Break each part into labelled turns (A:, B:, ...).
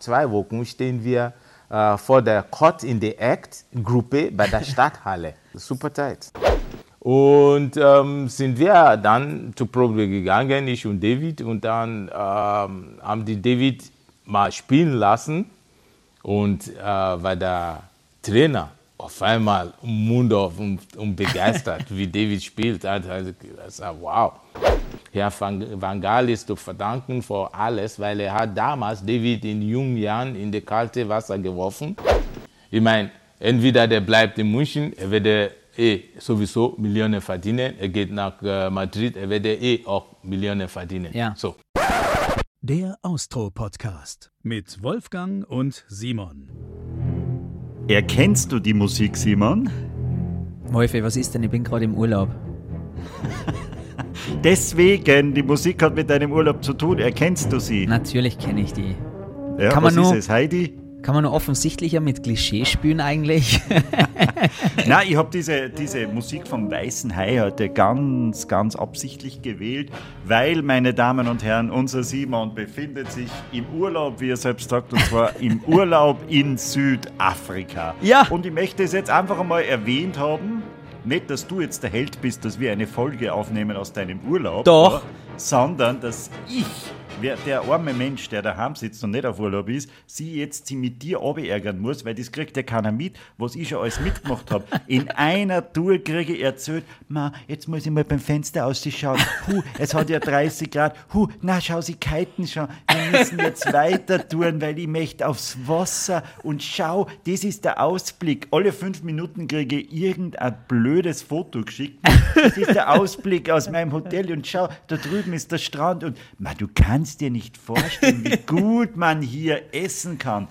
A: Zwei Wochen stehen wir äh, vor der Caught in the Act Gruppe bei der Stadthalle. Super Zeit. Und ähm, sind wir dann zur Probe gegangen, ich und David, und dann ähm, haben die David mal spielen lassen und äh, war der Trainer auf einmal Mund auf und, und begeistert, wie David spielt. Also, wow. Herr Van Gaal ist zu verdanken für alles, weil er hat damals David in jungen Jahren in das kalte Wasser geworfen. Ich meine, entweder der bleibt in München, er wird eh sowieso Millionen verdienen, er geht nach äh, Madrid, er wird eh auch Millionen verdienen.
B: Ja.
A: So.
C: Der Austro-Podcast mit Wolfgang und Simon.
D: Erkennst du die Musik, Simon?
B: Wolfi, was ist denn? Ich bin gerade im Urlaub.
D: Deswegen, die Musik hat mit deinem Urlaub zu tun. Erkennst du sie?
B: Natürlich kenne ich die.
D: Ja,
B: Kann
D: was
B: man nur-
D: ist es, Heidi?
B: Kann man nur offensichtlicher mit Klischee spielen eigentlich?
D: Nein, ich habe diese, diese Musik vom Weißen Hai heute ganz, ganz absichtlich gewählt, weil, meine Damen und Herren, unser Simon befindet sich im Urlaub, wie er selbst sagt, und zwar im Urlaub in Südafrika.
B: Ja.
D: Und ich möchte es jetzt einfach einmal erwähnt haben. Nicht, dass du jetzt der Held bist, dass wir eine Folge aufnehmen aus deinem Urlaub.
B: Doch.
D: ja, sondern dass ich, wer, der arme Mensch, der daheim sitzt und nicht auf Urlaub ist, sie jetzt sie mit dir ärgern muss, weil das kriegt ja keiner mit, was ich schon alles mitgemacht habe. In einer Tour kriege ich erzählt, ma, jetzt muss ich mal beim Fenster ausschauen. Hu, es hat ja 30 Grad. Hu, na, schau, sie kiten schon. Wir müssen jetzt weiter touren, weil ich möchte aufs Wasser. Und schau, das ist der Ausblick. Alle fünf Minuten kriege ich irgendein blödes Foto geschickt. Das ist der Ausblick aus meinem Hotel. Und schau, da drüben ist der Strand. Und ma, du kannst dir nicht vorstellen, wie gut man hier essen kann.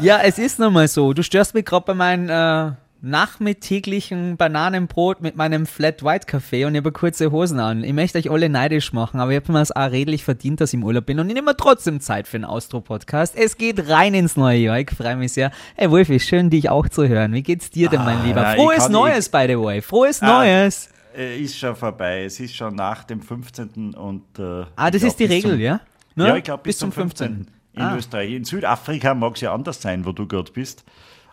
B: ja, es ist nun mal so. Du störst mich gerade bei meinem äh, nachmittäglichen Bananenbrot mit meinem Flat White Kaffee und ich habe kurze Hosen an. Ich möchte euch alle neidisch machen, aber ich habe mir das auch redlich verdient, dass ich im Urlaub bin und ich nehme trotzdem Zeit für einen Austro-Podcast. Es geht rein ins neue Jahr. Ich freue mich sehr. Hey Wolfi, schön dich auch zu hören. Wie geht's dir denn, mein
D: Ah,
B: Lieber? Frohes Neues, by the way. Frohes
D: Ah,
B: Neues.
D: Äh, ist schon vorbei. Es ist schon nach dem 15. und. Äh,
B: Ah, das
D: ich
B: ist die
D: glaub, bis
B: Regel,
D: zum-
B: ja? Ne?
D: Ja, ich glaube bis, zum 15. In
B: Ah.
D: Österreich. In Südafrika mag es ja anders sein, wo du gerade bist.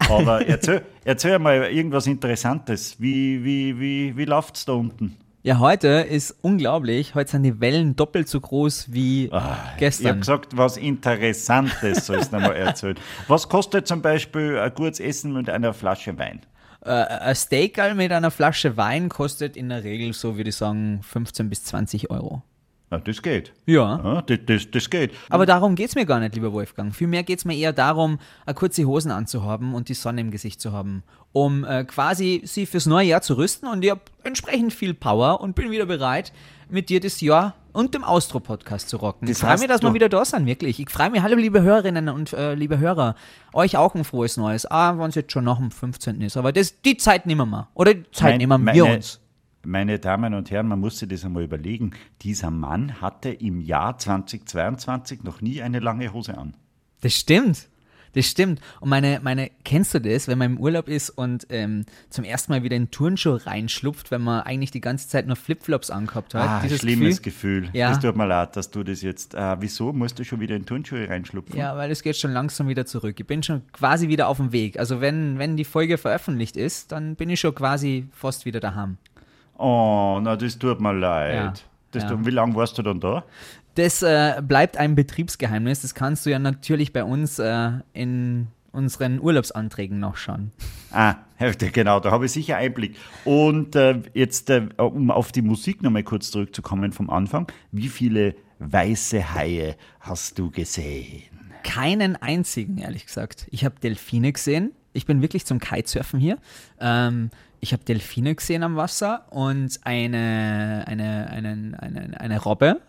D: Aber erzähl, erzähl mal irgendwas Interessantes. Wie, wie, wie, wie läuft es da unten?
B: Ja, heute ist unglaublich. Heute sind die Wellen doppelt so groß wie
D: Ich habe
B: gestern.
D: gesagt, was Interessantes sollst du mal erzählen. Was kostet zum Beispiel ein gutes Essen mit einer Flasche Wein?
B: Äh, ein Steak mit einer Flasche Wein kostet in der Regel so, würde ich sagen, 15 bis 20 Euro.
D: Ja, das geht.
B: Ja.
D: Ja, das, das, das geht.
B: Aber darum geht's mir gar nicht, lieber Wolfgang. Vielmehr geht's mir eher darum, eine kurze Hosen anzuhaben und die Sonne im Gesicht zu haben, um äh, quasi sie fürs neue Jahr zu rüsten. Und ich habe entsprechend viel Power und bin wieder bereit, mit dir das Jahr und dem Austro-Podcast zu rocken.
D: Das
B: ich freue mich, dass wir wieder da sind, wirklich. Ich freue mich, hallo liebe Hörerinnen und äh, liebe Hörer, euch auch ein frohes Neues. Ah, wenn es jetzt schon nach dem 15. ist. Aber das, die Zeit nehmen wir. Oder die Zeit
D: Mein-
B: nehmen wir
D: meine-
B: uns.
D: Meine Damen und Herren, man muss sich das einmal überlegen. Dieser Mann hatte im Jahr 2022 noch nie eine lange Hose an.
B: Das stimmt. Das stimmt. Und meine, meine, kennst du das, wenn man im Urlaub ist und ähm, zum ersten Mal wieder in Turnschuhe reinschlupft, wenn man eigentlich die ganze Zeit nur Flipflops angehabt hat?
D: Ah,
B: Dieses
D: schlimmes Gefühl.
B: Ja.
D: Das tut mir leid, dass du das jetzt. Äh, wieso musst du schon wieder in Turnschuhe reinschlupfen?
B: Ja, weil es geht schon langsam wieder zurück. Ich bin schon quasi wieder auf dem Weg. Also wenn, wenn die Folge veröffentlicht ist, dann bin ich schon quasi fast wieder daheim.
D: Oh, na, das tut mir leid.
B: Ja,
D: Das
B: ja.
D: wie lange warst du dann da?
B: Das äh, bleibt ein Betriebsgeheimnis. Das kannst du ja natürlich bei uns äh, in unseren Urlaubsanträgen noch schauen.
D: Ah, genau, da habe ich sicher Einblick. Und äh, jetzt, äh, um auf die Musik nochmal kurz zurückzukommen vom Anfang. Wie viele weiße Haie hast du gesehen?
B: Keinen einzigen, ehrlich gesagt. Ich habe Delfine gesehen. Ich bin wirklich zum Kitesurfen hier. Ähm, ich habe Delfine gesehen am Wasser und eine, eine, eine, eine, eine Robbe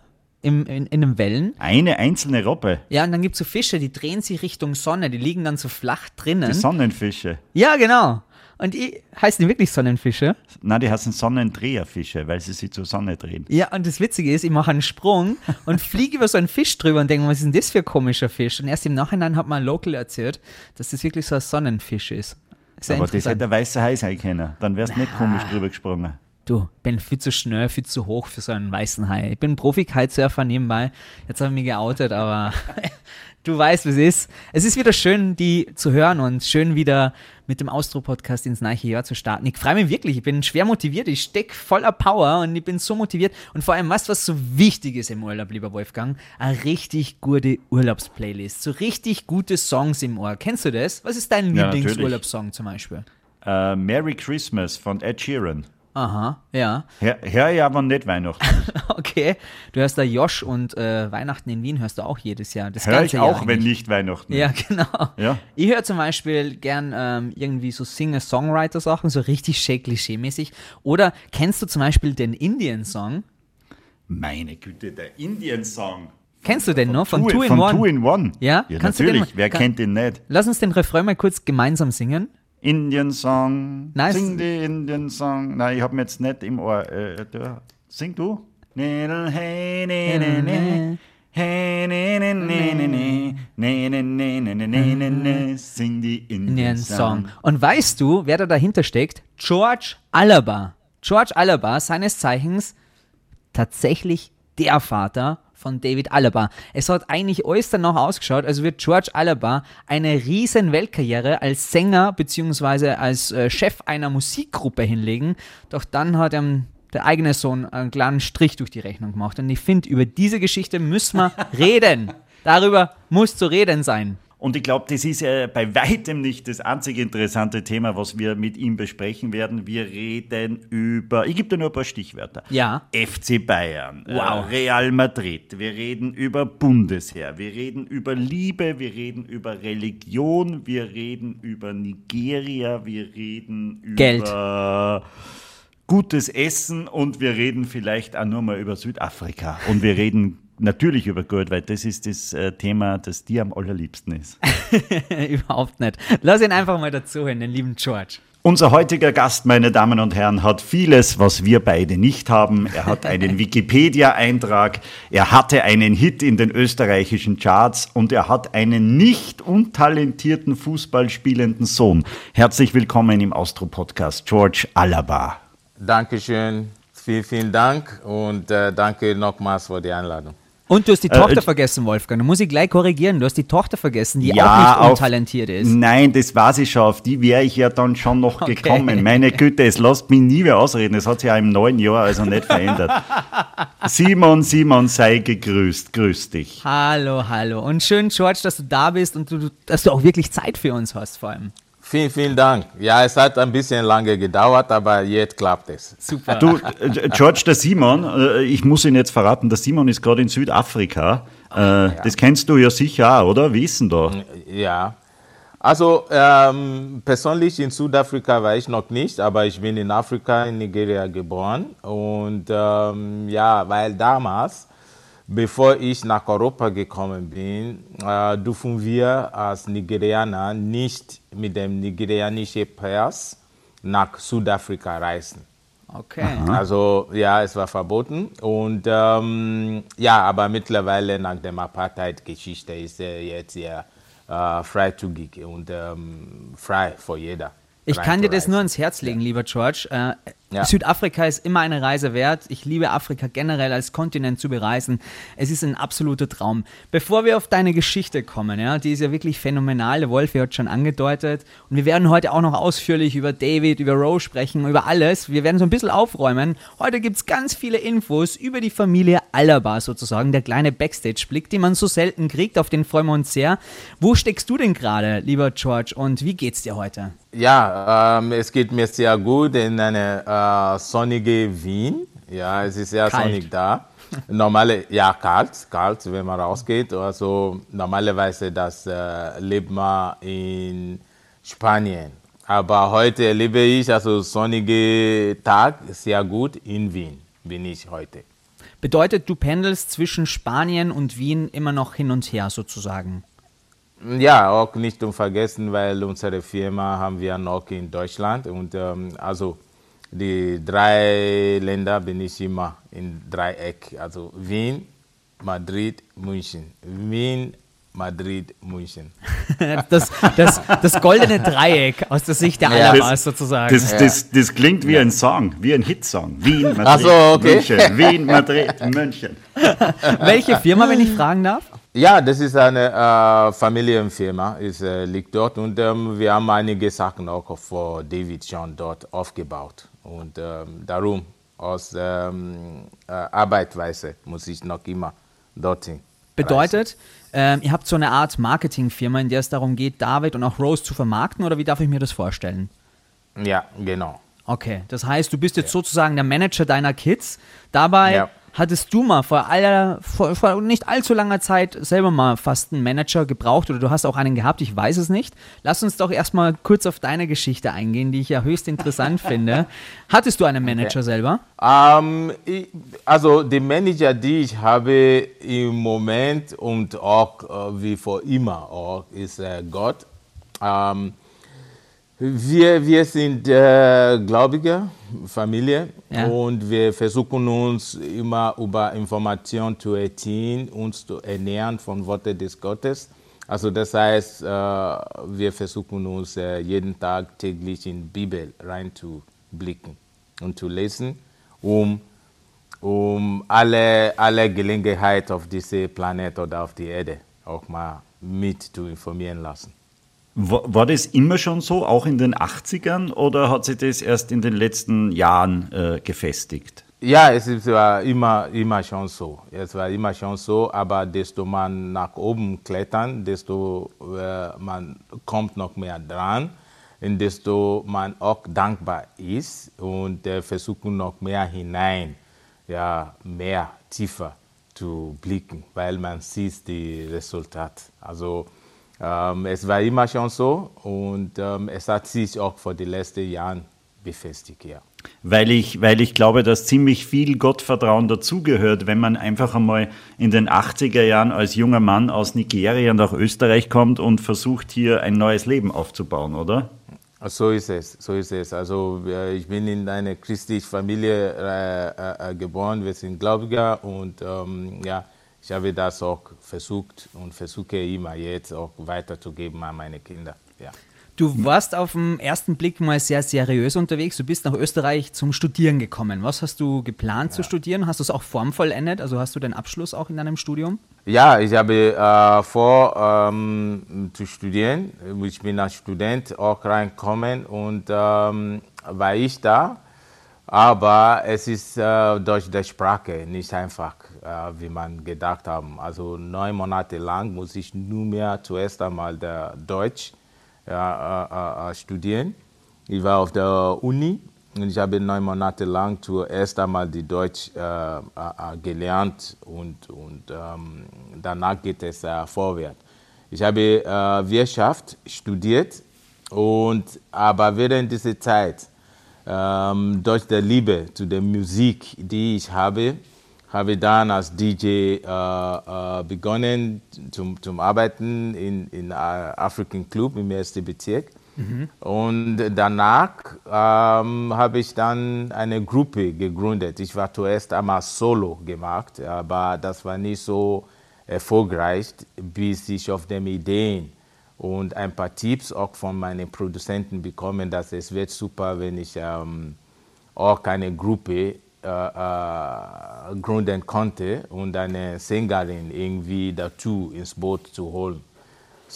B: im, in, in den Wellen.
D: Eine einzelne Robbe,
B: Ja, und dann gibt es so Fische, die drehen sich Richtung Sonne, die liegen dann so flach drinnen.
D: die Sonnenfische.
B: ja, genau. Und die heißen die wirklich Sonnenfische?
D: Nein, die heißen Sonnendreherfische, weil sie sich zur Sonne drehen.
B: Ja, und das Witzige ist, ich mache einen Sprung und fliege über so einen Fisch drüber und denke, was ist denn das für ein komischer Fisch? Und erst im Nachhinein hat ein Local erzählt, dass das wirklich so ein Sonnenfisch ist. Sehr
D: Aber das hätte ein weißer Hai sein können. Dann wärst du nicht komisch drüber gesprungen.
B: Du, bin viel zu schnell, viel zu hoch für so einen weißen Hai. Ich bin Profi-Kitesurfer nebenbei. Jetzt habe ich mich geoutet, aber du weißt, wie es ist. Es ist wieder schön, die zu hören und schön wieder mit dem Austro-Podcast ins neue Jahr zu starten. Ich freue mich wirklich. Ich bin schwer motiviert. Ich stecke voller Power und ich bin so motiviert. Und vor allem, was, was so wichtig ist im Urlaub, lieber Wolfgang? Eine richtig gute Urlaubsplaylist. So richtig gute Songs im Ohr. Kennst du das? Was ist dein
D: Ja,
B: Lieblingsurlaubssong zum Beispiel?
D: Äh, Merry Christmas von Ed Sheeran.
B: Aha, ja.
D: Hör, hör ich aber nicht Weihnachten.
B: Okay. Du hörst da Josh und äh, Weihnachten in Wien hörst du auch jedes Jahr. Das
D: Hör ich auch, wenn nicht Weihnachten.
B: Ja, genau.
D: Ja.
B: Ich höre zum Beispiel gern ähm, irgendwie so Singer-Songwriter-Sachen, so richtig Shake-Klischee-mäßig. Oder kennst du zum Beispiel den Indian-Song?
D: Meine Güte, der Indian-Song.
B: Kennst du den noch? Von Two in
D: von
B: One?
D: Two in One.
B: Ja?
D: ja
B: Kannst den
D: natürlich.
B: mal-
D: Wer
B: kann-
D: kennt den nicht?
B: Lass uns den Refrain mal kurz gemeinsam singen.
D: Indian Song.
B: Nice.
D: Sing die Indian Song. Nein, ich habe mir jetzt nicht im Ohr. Äh, du, sing du? Ne, ne, ne. Ne, ne, ne, ne, ne. Ne, ne, ne, ne, ne, ne, ne, ne. Sing die Indian.
B: Song. Und weißt du, wer da dahinter steckt? George Alaba. George Alaba, seines Zeichens tatsächlich der Vater von David Alaba. Es hat eigentlich alles danach ausgeschaut, als wird George Alaba eine riesen Weltkarriere als Sänger bzw. als äh, Chef einer Musikgruppe hinlegen. Doch dann hat ihm der eigene Sohn einen kleinen Strich durch die Rechnung gemacht. Und ich finde, über diese Geschichte müssen wir reden. Darüber muss zu reden sein.
D: Und ich glaube, das ist äh, bei weitem nicht das einzige interessante Thema, was wir mit ihm besprechen werden. Wir reden über, ich gebe dir nur ein paar Stichwörter.
B: Ja.
D: FC Bayern,
B: Wow.
D: äh, Real Madrid, wir reden über Bundesheer, wir reden über Liebe, wir reden über Religion, wir reden über Nigeria, wir reden
B: Geld.
D: über gutes Essen und wir reden vielleicht auch nur mal über Südafrika. Und wir reden natürlich über Geld, weil das ist das äh, Thema, das dir am allerliebsten ist.
B: Überhaupt nicht. Lass ihn einfach mal dazuhören, den lieben George.
D: Unser heutiger Gast, meine Damen und Herren, hat vieles, was wir beide nicht haben. Er hat einen Wikipedia-Eintrag, er hatte einen Hit in den österreichischen Charts und er hat einen nicht untalentierten Fußball spielenden Sohn. Herzlich willkommen im Austro-Podcast, George Alaba.
A: Dankeschön, vielen, vielen Dank und äh, danke nochmals für die Einladung.
B: Und du hast die Tochter
D: äh,
B: vergessen, Wolfgang. Da muss ich gleich korrigieren. Du hast die Tochter vergessen, die
D: Ja,
B: auch nicht
D: auf-
B: untalentiert ist.
D: Nein, das weiß ich schon. Auf die wäre ich ja dann schon noch
B: Okay.
D: gekommen. Meine Güte, es lässt mich nie mehr ausreden. Es hat sich ja im neuen Jahr also nicht verändert. Simon, Simon, sei gegrüßt. Grüß dich.
B: Hallo, hallo. Und schön, George, dass du da bist und du, du, dass du auch wirklich Zeit für uns hast, vor allem.
A: Vielen, vielen Dank. Ja, es hat ein bisschen lange gedauert, aber jetzt klappt es.
B: Super.
D: Du, äh, George, der Simon, äh, ich muss ihn jetzt verraten, der Simon ist gerade in Südafrika. Äh, Das kennst du ja sicher auch, oder? Wie ist denn da?
A: Ja. Also ähm, persönlich in Südafrika war ich noch nicht, aber ich bin in Afrika, in Nigeria geboren. Und ähm, ja, weil damals, bevor ich nach Europa gekommen bin, äh, dürfen wir als Nigerianer nicht mit dem nigerianischen Pass nach Südafrika reisen.
B: Okay.
A: Also ja, es war verboten. Und ähm, ja, aber mittlerweile nach der Apartheid-Geschichte ist er jetzt ja äh, freizügig und ähm, frei für jeder.
B: Ich kann dir das nur ans Herz legen, lieber George. Äh,
A: Ja.
B: Südafrika ist immer eine Reise wert. Ich liebe Afrika generell als Kontinent zu bereisen. Es ist ein absoluter Traum. Bevor wir auf deine Geschichte kommen, ja, die ist ja wirklich phänomenal. Der Wolf hat schon angedeutet. Und wir werden heute auch noch ausführlich über David, über Rose sprechen, über alles. Wir werden so ein bisschen aufräumen. Heute gibt es ganz viele Infos über die Familie Alaba sozusagen. Der kleine Backstage-Blick, den man so selten kriegt. Auf den freuen wir uns sehr. Wo steckst du denn gerade, lieber George? Und wie geht's dir heute?
A: Ja, ähm, es geht mir sehr gut in eine äh, sonnige Wien. Ja, es ist sehr
B: Kalt.
A: sonnig da. Normale, ja, kalt, kalt, wenn man rausgeht. Also normalerweise das äh, lebt man in Spanien. Aber heute erlebe ich also sonnige Tag sehr gut in Wien. Bin ich heute.
B: Bedeutet, du pendelst zwischen Spanien und Wien immer noch hin und her sozusagen.
A: Ja, auch nicht zu vergessen, weil unsere Firma haben wir noch in Deutschland und ähm, also die drei Länder bin ich immer in Dreieck, also Wien, Madrid, München. Wien, Madrid, München.
B: das, das, das goldene Dreieck aus der Sicht der
A: Ja.
B: Alabas sozusagen.
D: Das, das, das klingt wie ein Song, wie ein Hitsong. Wien, Madrid,
A: Ach so, okay.
D: München. Wien, Madrid, München.
B: Welche Firma, wenn ich fragen darf?
A: Ja, das ist eine äh, Familienfirma, ist, äh, liegt dort und ähm, wir haben einige Sachen auch vor David schon dort aufgebaut. Und ähm, darum, aus ähm, äh, Arbeitsweise muss ich noch immer dorthin.
B: Bedeutet, ähm, ihr habt so eine Art Marketingfirma, in der es darum geht, David und auch Rose zu vermarkten, oder wie darf ich mir das vorstellen?
A: Ja, genau.
B: Okay, das heißt, du bist jetzt sozusagen der Manager deiner Kids. Dabei
A: Ja.
B: Hattest du mal vor, aller, vor, vor nicht allzu langer Zeit selber mal fast einen Manager gebraucht oder du hast auch einen gehabt, ich weiß es nicht. Lass uns doch erstmal kurz auf deine Geschichte eingehen, die ich ja höchst interessant finde. Hattest du einen Manager selber?
A: Ähm, ich, also die Manager, die ich habe im Moment und auch äh, wie vor immer auch, ist äh, Gott. Ähm, wir, wir sind äh, gläubige Familie
B: Ja.
A: und wir versuchen uns immer über Informationen zu erziehen, uns zu ernähren von Worten des Gottes. Also das heißt, äh, wir versuchen uns äh, jeden Tag täglich in die Bibel reinzublicken und zu lesen, um, um alle, alle Gelegenheit auf diesem Planet oder auf die Erde auch mal mit zu informieren lassen.
D: War, das immer schon so, auch in den 80ern, oder hat sich das erst in den letzten Jahren äh, gefestigt?
A: Ja, es war immer, immer schon so. Es war immer schon so, aber desto man nach oben klettern, desto äh, man kommt noch mehr dran und desto man auch dankbar ist und äh, versuchen noch mehr hinein, ja, mehr tiefer zu blicken, weil man sieht die Resultate. Also es war immer schon so und ähm, es hat sich auch vor den letzten Jahren befestigt, ja.
D: Weil ich, weil ich glaube, dass ziemlich viel Gottvertrauen dazugehört, wenn man einfach einmal in den 80er Jahren als junger Mann aus Nigeria nach Österreich kommt und versucht, hier ein neues Leben aufzubauen, oder?
A: So ist es, so ist es. Also äh, ich bin in einer christlichen Familie äh, äh, geboren, wir sind Gläubiger und ähm, ja, ich habe das auch versucht und versuche immer jetzt auch weiterzugeben an meine Kinder. Ja.
B: Du warst auf den ersten Blick mal sehr seriös unterwegs. Du bist nach Österreich zum Studieren gekommen. Was hast du geplant zu studieren? Hast du es auch formvollendet? Also hast du den Abschluss auch in deinem Studium?
A: Ja, ich habe äh, vor ähm, zu studieren. Ich bin als Student auch reingekommen und ähm, war ich da. Aber es ist äh, durch die Sprache nicht einfach, äh, wie man gedacht haben. Also neun Monate lang muss ich nur mehr zuerst einmal Deutsch ja, äh, äh, studieren. Ich war auf der Uni und ich habe neun Monate lang zuerst einmal die Deutsch äh, äh, äh, gelernt und, und ähm, danach geht es äh, vorwärts. Ich habe äh, Wirtschaft studiert und aber während dieser Zeit ähm, durch die Liebe zu der Musik, die ich habe, habe ich dann als DJ äh, äh, begonnen zum, zum Arbeiten in, in äh, African Club im ersten Bezirk. Und danach ähm, habe ich dann eine Gruppe gegründet. Ich war zuerst einmal solo gemacht, aber das war nicht so erfolgreich, bis ich auf den Ideen und ein paar Tipps auch von meinen Produzenten bekommen, dass es wird super, wenn ich ähm, auch eine Gruppe äh, äh, gründen konnte und eine Sängerin irgendwie dazu ins Boot zu holen.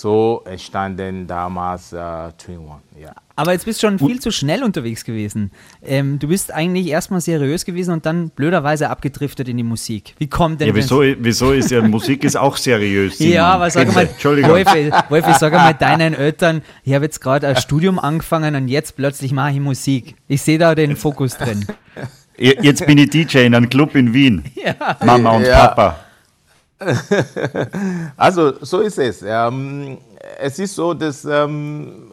A: So entstanden damals äh, Twin One. Ja.
B: Aber jetzt bist du schon viel zu schnell unterwegs gewesen. Ähm, du bist eigentlich erstmal seriös gewesen und dann blöderweise abgedriftet in die Musik. Wie kommt denn
D: Ja,
B: das?
D: wieso, wieso ist ja Musik ist auch seriös? Simon.
B: Ja, aber sag mal,
D: Entschuldigung.
B: Wolfi, Wolfi, sag mal deinen Eltern, ich habe jetzt gerade ein Studium angefangen und jetzt plötzlich mache ich Musik. Ich sehe da den Fokus drin.
D: Jetzt bin ich DJ in einem Club in Wien. Mama und
A: Ja.
D: Papa.
A: Also so ist es. Ähm, es ist so, dass ähm,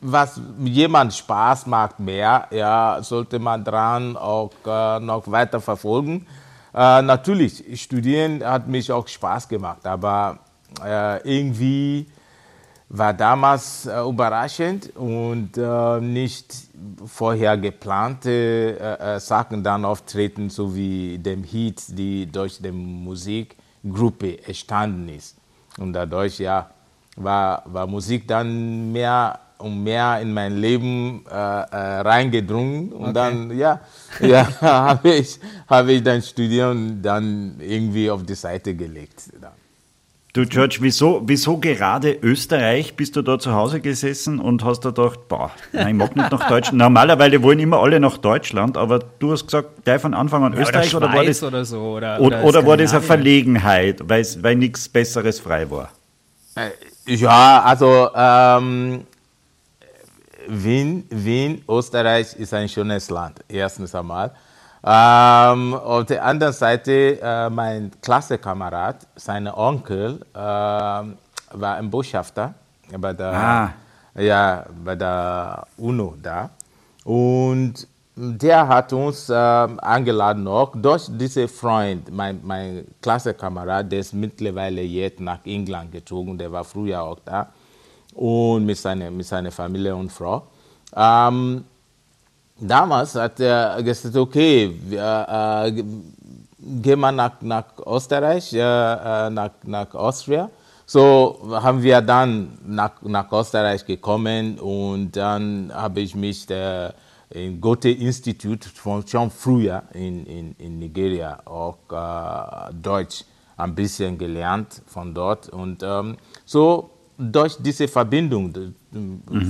A: was jemand Spaß macht mehr, ja, sollte man dran auch äh, noch weiter verfolgen. Äh, natürlich, studieren hat mich auch Spaß gemacht, aber äh, irgendwie war damals äh, überraschend und äh, nicht vorher geplante äh, äh, Sachen dann auftreten, so wie dem Hit, die durch die Musikgruppe entstanden ist. Und dadurch, ja, war, war Musik dann mehr und mehr in mein Leben äh, äh, reingedrungen. Und
B: Okay.
A: dann, ja, ja habe ich, hab ich dann Studium dann irgendwie auf die Seite gelegt. Dann.
D: Du, George, wieso, wieso gerade Österreich? Bist du da zu Hause gesessen und hast da gedacht, boah, nein, ich mag nicht nach Deutschland. Normalerweise wollen immer alle nach Deutschland, aber du hast gesagt, gleich von Anfang an Österreich
B: oder
D: oder, war das,
B: oder so. Oder,
D: oder, oder war das eine. Verlegenheit, weil, weil nichts Besseres frei war?
A: Äh, Ja, also ähm, Wien, Wien, Österreich ist ein schönes Land, erstens einmal. Ähm, auf der anderen Seite, äh, mein Klassekamerad, sein Onkel, ähm, war ein Botschafter bei der,
D: Ah.
A: ja, bei der UNO da. Und der hat uns ähm, eingeladen auch durch diesen Freund, mein, mein Klassekamerad, der ist mittlerweile jetzt nach England gezogen, der war früher auch da und mit seiner, mit seiner Familie und Frau. Ähm, damals hat er gesagt, okay, wir, äh, gehen wir nach, nach Österreich, äh, äh, nach, nach Austria. So haben wir dann nach, nach Österreich gekommen und dann habe ich mich äh, im Goethe-Institut von schon früher in, in, in Nigeria auch äh, Deutsch ein bisschen gelernt von dort. Und ähm, so durch diese Verbindung de-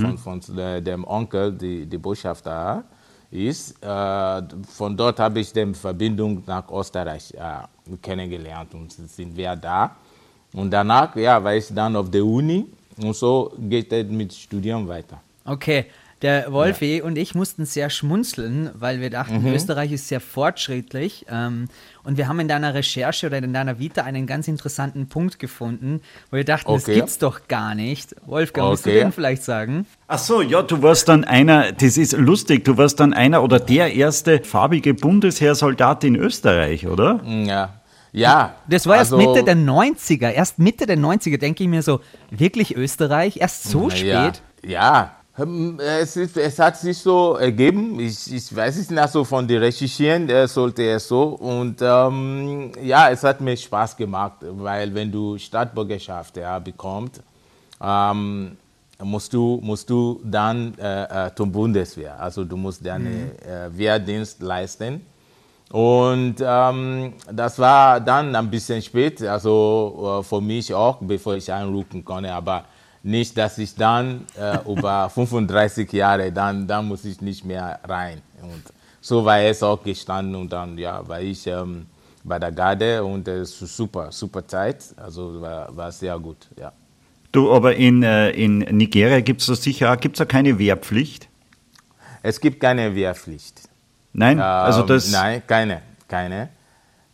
A: von, von der- dem Onkel, die, die Botschafter ist, äh, von dort habe ich die Verbindung nach Österreich äh, kennengelernt und sind wir da. Und danach ja, war ich dann auf der Uni und so geht es mit Studium weiter.
B: Okay, der Wolfi und ich mussten sehr schmunzeln, weil wir dachten,
A: Mhm.
B: Österreich ist sehr fortschrittlich. Ähm, und wir haben in deiner Recherche oder in deiner Vita einen ganz interessanten Punkt gefunden, wo wir dachten, das
A: Okay.
B: gibt's doch gar nicht. Wolfgang, musst du
A: Okay.
B: den vielleicht sagen?
D: Ach so, ja, du warst dann einer, das ist lustig, du warst dann einer oder der erste farbige Bundesheersoldat in Österreich, oder?
A: Ja, ja.
B: Das war erst
A: also-
B: Mitte der 90er. Erst Mitte der 90er denke ich mir so, wirklich Österreich? Erst so spät?
A: Ja, ja. Hm, Es, ist, es hat sich so ergeben. Ich, ich weiß es nicht so von den Recherchieren, äh, sollte es so. Und ähm, ja, es hat mir Spaß gemacht, weil wenn du Staatsbürgerschaft ja, bekommst, ähm, musst, du, musst du dann äh, äh, zum Bundeswehr. Also du musst deinen äh, Wehrdienst leisten. Und ähm, das war dann ein bisschen spät, also äh, für mich auch, bevor ich einrücken konnte. Aber nicht, dass ich dann äh, über 35 Jahre, dann, dann muss ich nicht mehr rein. Und so war es auch gestanden und dann ja, war ich ähm, bei der Garde und es ist super, super Zeit. Also war, war sehr gut, ja.
D: Du, aber in, äh, in Nigeria gibt es da sicher gibt's da keine Wehrpflicht?
A: Es gibt keine Wehrpflicht.
D: Nein, also
A: Ähm,
D: das.
A: Nein, keine, keine.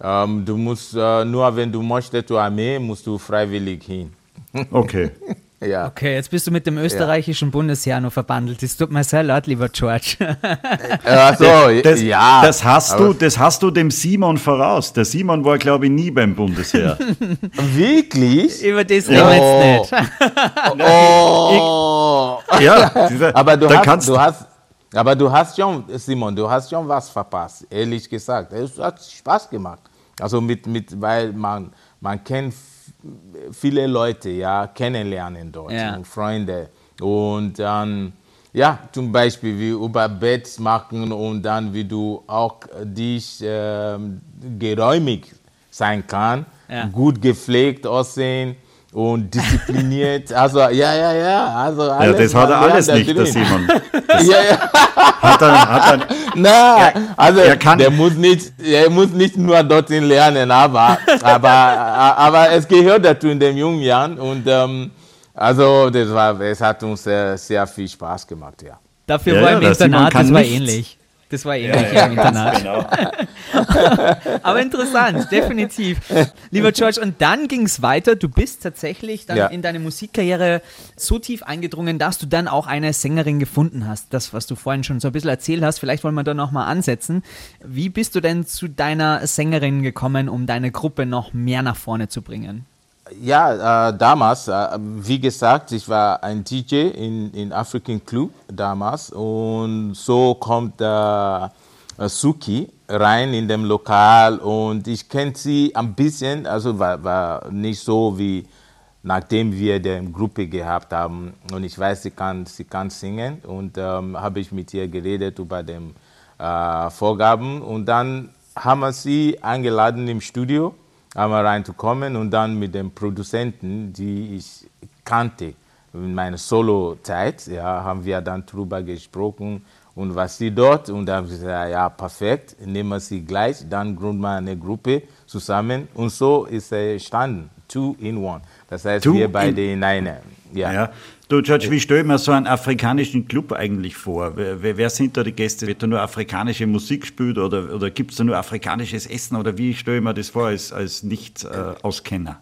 A: Ähm, du musst äh, nur, wenn du möchtest zur Armee, musst du freiwillig hin.
D: Okay.
A: Ja.
B: Okay, jetzt bist du mit dem österreichischen Bundesheer noch verbandelt. Es tut mir sehr leid, lieber George.
A: Also,
D: Das,
A: ja.
D: das, hast du, das hast du dem Simon voraus. Der Simon war, glaube ich, nie beim Bundesheer.
A: Wirklich?
B: Über das reden wir jetzt nicht.
A: Oh.
D: ja, dieser,
A: Aber du
D: da
A: hast,
D: kannst
A: du hast, aber du hast schon, Simon, du hast schon was verpasst, ehrlich gesagt. Es hat Spaß gemacht. Also mit, mit weil man, man kennt viele Leute, ja, kennenlernen dort
B: Ja.
A: und Freunde. Und dann, ja, zum Beispiel wie über Bett machen und dann wie du auch dich ähm, geräumig sein kann,
B: Ja.
A: gut gepflegt aussehen und diszipliniert. Also ja, ja, ja. Also
D: ja,
A: alles,
D: das hat er alles nicht, der
A: drin.
D: Simon.
A: Ja, ja.
D: Hat er, hat er,
A: Na, also
D: er kann-
A: der muss nicht, er muss nicht nur dorthin lernen, aber, aber, aber es gehört dazu in den jungen Jahren und ähm, also das war, es hat uns sehr, sehr viel Spaß gemacht, ja.
B: Dafür
D: Ja,
B: war
D: ja,
B: im
D: der
B: Internat,
D: kann
B: das war
D: nichts.
B: ähnlich. Das war ähnlich im Internat.
D: genau.
B: Aber interessant, definitiv. Lieber George, und dann ging es weiter. Du bist tatsächlich dann
A: Ja.
B: in deine Musikkarriere so tief eingedrungen, dass du dann auch eine Sängerin gefunden hast. Das, was du vorhin schon so ein bisschen erzählt hast, vielleicht wollen wir da nochmal ansetzen. Wie bist du denn zu deiner Sängerin gekommen, um deine Gruppe noch mehr nach vorne zu bringen?
A: Ja, äh, damals, äh, wie gesagt, ich war ein DJ in, in African Club damals und so kommt äh, Suki rein in dem Lokal und ich kenne sie ein bisschen, also war, war nicht so wie nachdem wir die Gruppe gehabt haben und ich weiß, sie kann, sie kann singen und ähm, habe ich mit ihr geredet über die äh, Vorgaben und dann haben wir sie eingeladen im Studio, einmal reinzukommen und dann mit den Produzenten, die ich kannte in meiner Solo-Zeit, ja, haben wir dann darüber gesprochen und was sie dort und dann haben sie gesagt, ja perfekt, nehmen wir sie gleich, dann gründen wir eine Gruppe zusammen und so ist es entstanden, Two in One. Das heißt,
D: Two
A: wir beide
D: in-
A: in eine. Ja.
D: Ja. Du, George, wie stelle ich mir so einen afrikanischen Club eigentlich vor? Wer, wer, sind da die Gäste? Wird da nur afrikanische Musik gespielt oder, oder gibt es da nur afrikanisches Essen? Oder wie stelle ich mir das vor als, als Nicht-Auskenner?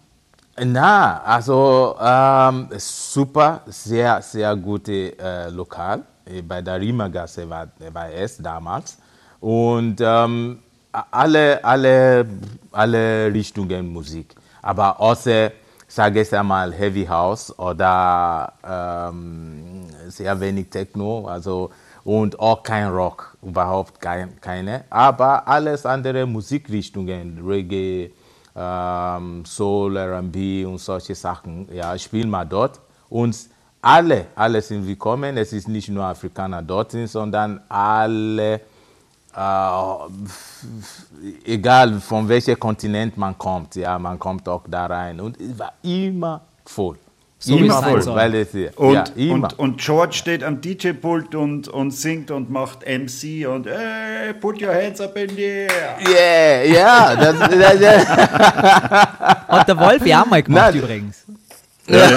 A: Na, also ähm, super, sehr, sehr gute äh, Lokal. Äh, Bei der Riemergasse war, war es damals. Und ähm, alle, alle, alle Richtungen Musik. Aber außer, sage ich einmal, Heavy House oder ähm, sehr wenig Techno. Also, und auch kein Rock, überhaupt kein, keine. Aber alles andere Musikrichtungen, Reggae, ähm, Soul, R&B und solche Sachen, ja, spielen wir dort. Und alle, alle sind willkommen. Es ist nicht nur Afrikaner dort, sondern alle, äh, egal von welchem Kontinent man kommt, ja, man kommt auch da rein. Und es war immer voll.
B: So
A: immer voll, weil es hier,
D: Und,
A: ja, immer.
D: und, und George steht am DJ-Pult und, und singt und macht MC und hey, put your hands up in the air.
A: yeah, ja, das,
B: Hat der Wolf ja auch mal gemacht
A: Nein.
B: übrigens.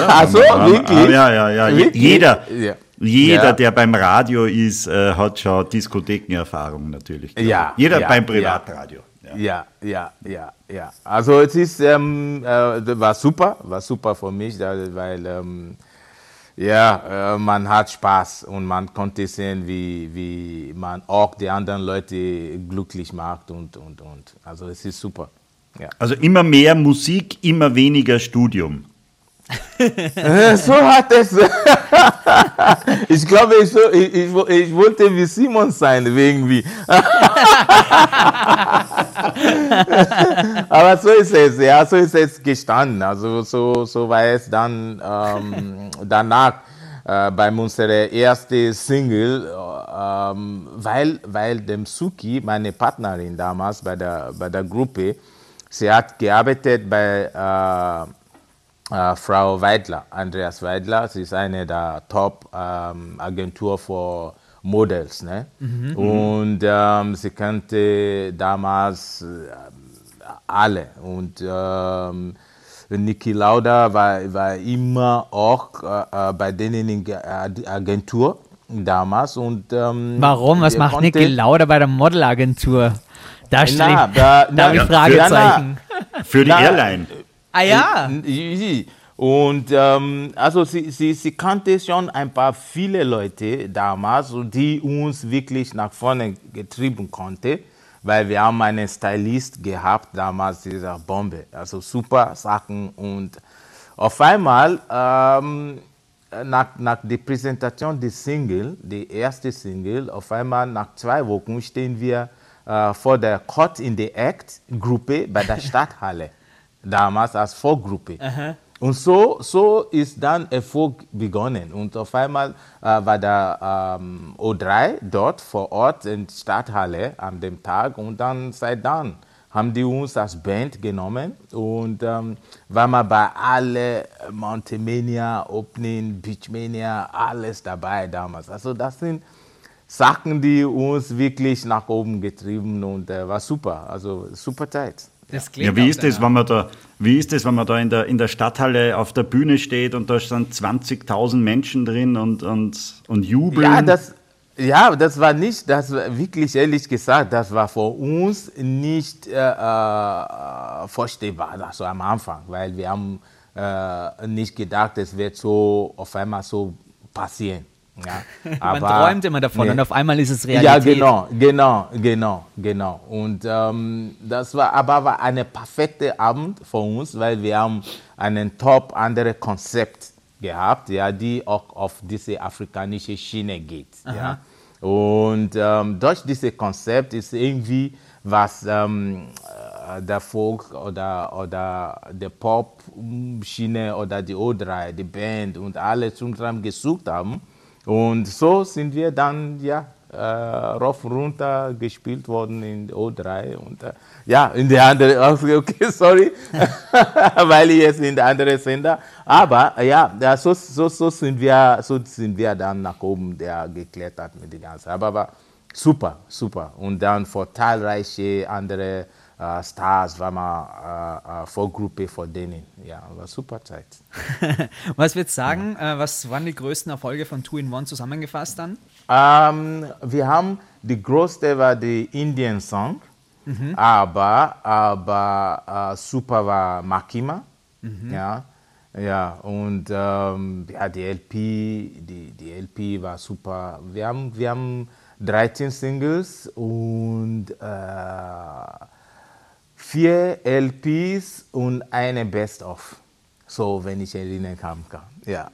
A: Ach so, wirklich?
D: Ja, ja, ja.
A: Wirklich?
D: Jeder,
A: Ja.
D: Jeder
A: Ja.
D: der beim Radio ist, äh, hat schon Diskothekenerfahrung natürlich.
A: Ja.
D: Jeder
A: ja,
D: beim. Privatradio. Ja.
A: Ja, ja, ja. Also es ist, ähm, äh, war super, war super für mich, weil ähm, ja, äh, man hat Spaß und man konnte sehen, wie, wie man auch die anderen Leute glücklich macht und, und, und. Also es ist super. Ja.
D: Also immer mehr Musik, immer weniger Studium.
A: Äh, so hat es. ich glaube, ich, ich, ich, wo- ich wollte wie Simon sein, wegen wie. Aber so ist es, ja, so ist es gestanden. Also so, so war es dann ähm, danach äh, bei unserer ersten Single, äh, ähm, weil, weil dem Suki, meine Partnerin damals bei der, bei der Gruppe, sie hat gearbeitet bei äh, Frau Weidler, Andreas Weidler. Sie ist eine der Top-Agentur für Models. Ne? Und ähm, sie kannte damals äh, alle. Und ähm, Niki Lauda war, war immer auch äh, äh, bei denen in der Ag- Agentur damals. Und, ähm,
B: Warum? Was macht
A: konnte-
B: Niki Lauda bei der Modelagentur? Da
A: Na,
B: ich,
A: da-
B: da habe ich Fragezeichen.
D: Für die
A: Na,
D: Airline.
B: Ah ja,
A: Ja. Und ähm, also sie, sie, sie kannte schon ein paar viele Leute damals, die uns wirklich nach vorne getrieben konnte, weil wir haben einen Stylist gehabt damals, dieser Bombe, also super Sachen und auf einmal ähm, nach, nach der Präsentation der Single, die erste Single, auf einmal nach zwei Wochen stehen wir äh, vor der Caught in the Act Gruppe bei der Stadthalle, damals als Vorgruppe. Und so, so ist dann Erfolg begonnen. Und auf einmal äh, war der ähm, O3 dort vor Ort in der Stadthalle an dem Tag und dann seit dann haben die uns als Band genommen und ähm, waren wir bei alle Mountainmania, Opening, Beachmania, alles dabei damals. Also das sind Sachen, die uns wirklich nach oben getrieben und äh, war super. Also super Zeit.
B: Das klingt
D: Ja, wie ist das, wenn man da, wie ist das, wenn man da in der, in der Stadthalle auf der Bühne steht und da sind 20.000 Menschen drin und, und, und jubeln?
A: Ja, das, ja, das war nicht, das war wirklich ehrlich gesagt, das war für uns nicht äh, äh, vorstellbar, also am Anfang, weil wir haben äh, nicht gedacht, es wird so auf einmal so passieren. Ja.
B: Man
A: Aber-
B: träumt immer davon
A: Nee.
B: und auf einmal ist es
A: Ja,
B: Realität.
A: genau, genau, genau, genau. Und ähm, das war aber war eine perfekte Abend für uns, weil wir haben einen top andere Konzept gehabt, ja, die auch auf diese afrikanische Schiene geht. Ja. Und ähm, durch dieses Konzept ist irgendwie was ähm, äh, der Folk oder, oder der Pop-Schiene oder die O3, die Band und alle zusammen gesucht haben. Und so sind wir dann ja äh, rauf und runter gespielt worden in O3 und äh, ja, in der andere, okay, sorry, weil ich jetzt in der anderen Sender, aber ja, so, so, so, sind wir, so sind wir dann nach oben der geklettert mit den ganzen, aber, aber super, super. Und dann vor zahlreiche andere äh, Stars war man äh, äh, Vorgruppe von denen. Ja, war super Zeit.
B: was würdest du sagen, äh, was waren die größten Erfolge von Two in One zusammengefasst dann?
A: Ähm, wir haben, die größte war die Indian Song, mhm. aber, aber äh, super war Makima. Mhm. Ja, ja, und ähm, ja, die LP, die, die LP war super. Wir haben, wir haben 13 Singles und äh, vier LPs und eine Best-of. So, wenn ich erinnern kann. Ja.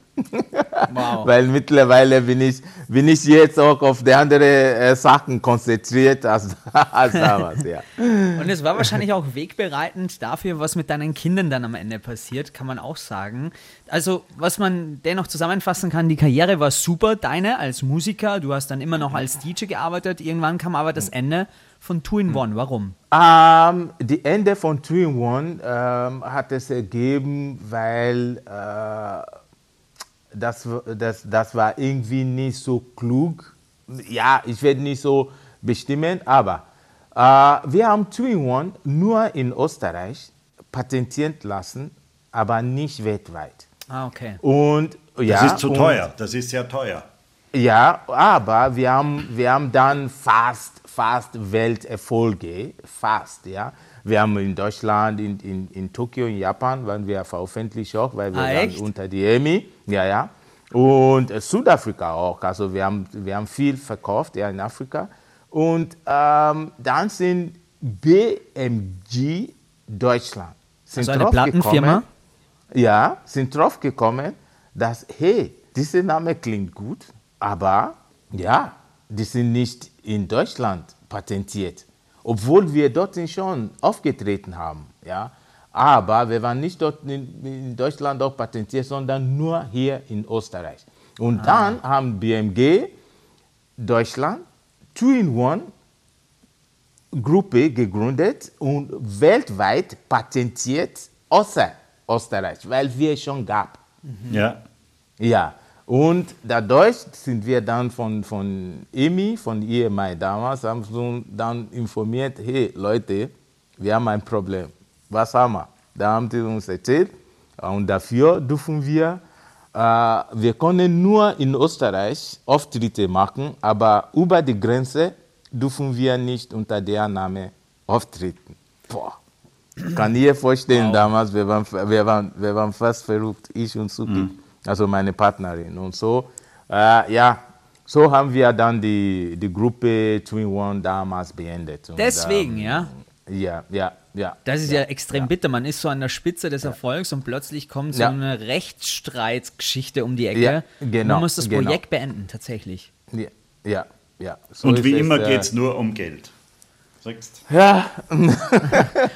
A: Wow. Weil mittlerweile bin ich, bin ich jetzt auch auf die anderen äh, Sachen konzentriert als, als damals. Ja.
B: Und es war wahrscheinlich auch wegbereitend dafür, was mit deinen Kindern dann am Ende passiert, kann man auch sagen. Also, was man dennoch zusammenfassen kann, die Karriere war super, deine als Musiker. Du hast dann immer noch als DJ gearbeitet. Irgendwann kam aber das Ende von Two in One? Warum?
A: Ähm, die Ende von Two in One ähm, hat es ergeben, weil äh, das, das, das war irgendwie nicht so klug. Ja, ich werde nicht so bestimmen, aber äh, wir haben Two in One nur in Österreich patentiert lassen, aber nicht weltweit.
B: Ah, okay.
A: Und,
D: ja, das ist zu teuer, das ist sehr teuer.
A: Ja, aber wir haben, wir haben dann fast fast Welterfolge, fast, ja. Wir haben in Deutschland, in, in, in Tokio, in Japan, waren wir veröffentlicht auch, weil wir ah, waren unter die EMI, ja, ja. Und äh, Südafrika auch, also wir haben, wir haben viel verkauft, ja, in Afrika. Und ähm, dann sind BMG Deutschland. Sind
B: also eine Plattenfirma?
A: Ja, sind drauf gekommen, dass, hey, dieser Name klingt gut, aber ja, die sind nicht in Deutschland patentiert, obwohl wir dort schon aufgetreten haben. Ja? Aber wir waren nicht dort in, in Deutschland auch patentiert, sondern nur hier in Österreich. Und ah. dann haben BMG Deutschland Two-in-One Gruppe gegründet und weltweit patentiert außer Österreich, weil wir schon gab.
D: Mhm. Ja.
A: Ja. Und dadurch sind wir dann von, von EMI, von EMI damals, haben uns dann informiert, hey Leute, wir haben ein Problem. Was haben wir? Da haben sie uns erzählt und dafür dürfen wir, äh, wir können nur in Österreich Auftritte machen, aber über die Grenze dürfen wir nicht unter der Name auftreten. Boah. Kann ich mir vorstellen, wow. damals, wir waren, wir, waren, wir waren fast verrückt, ich und Suki. Mhm also meine Partnerin. Und so, äh, ja, so haben wir dann die, die Gruppe Twin One damals beendet. Und,
B: Deswegen, ähm, ja?
A: Ja, ja, ja.
B: Das ist
A: ja,
B: ja extrem ja. bitter. Man ist so an der Spitze des Erfolgs und plötzlich kommt so ja. eine Rechtsstreitgeschichte um die Ecke. Ja,
A: genau.
B: Man muss das genau. Projekt beenden, tatsächlich.
A: Ja, ja. ja.
D: So und wie immer geht es nur um Geld. Sagst.
A: Ja.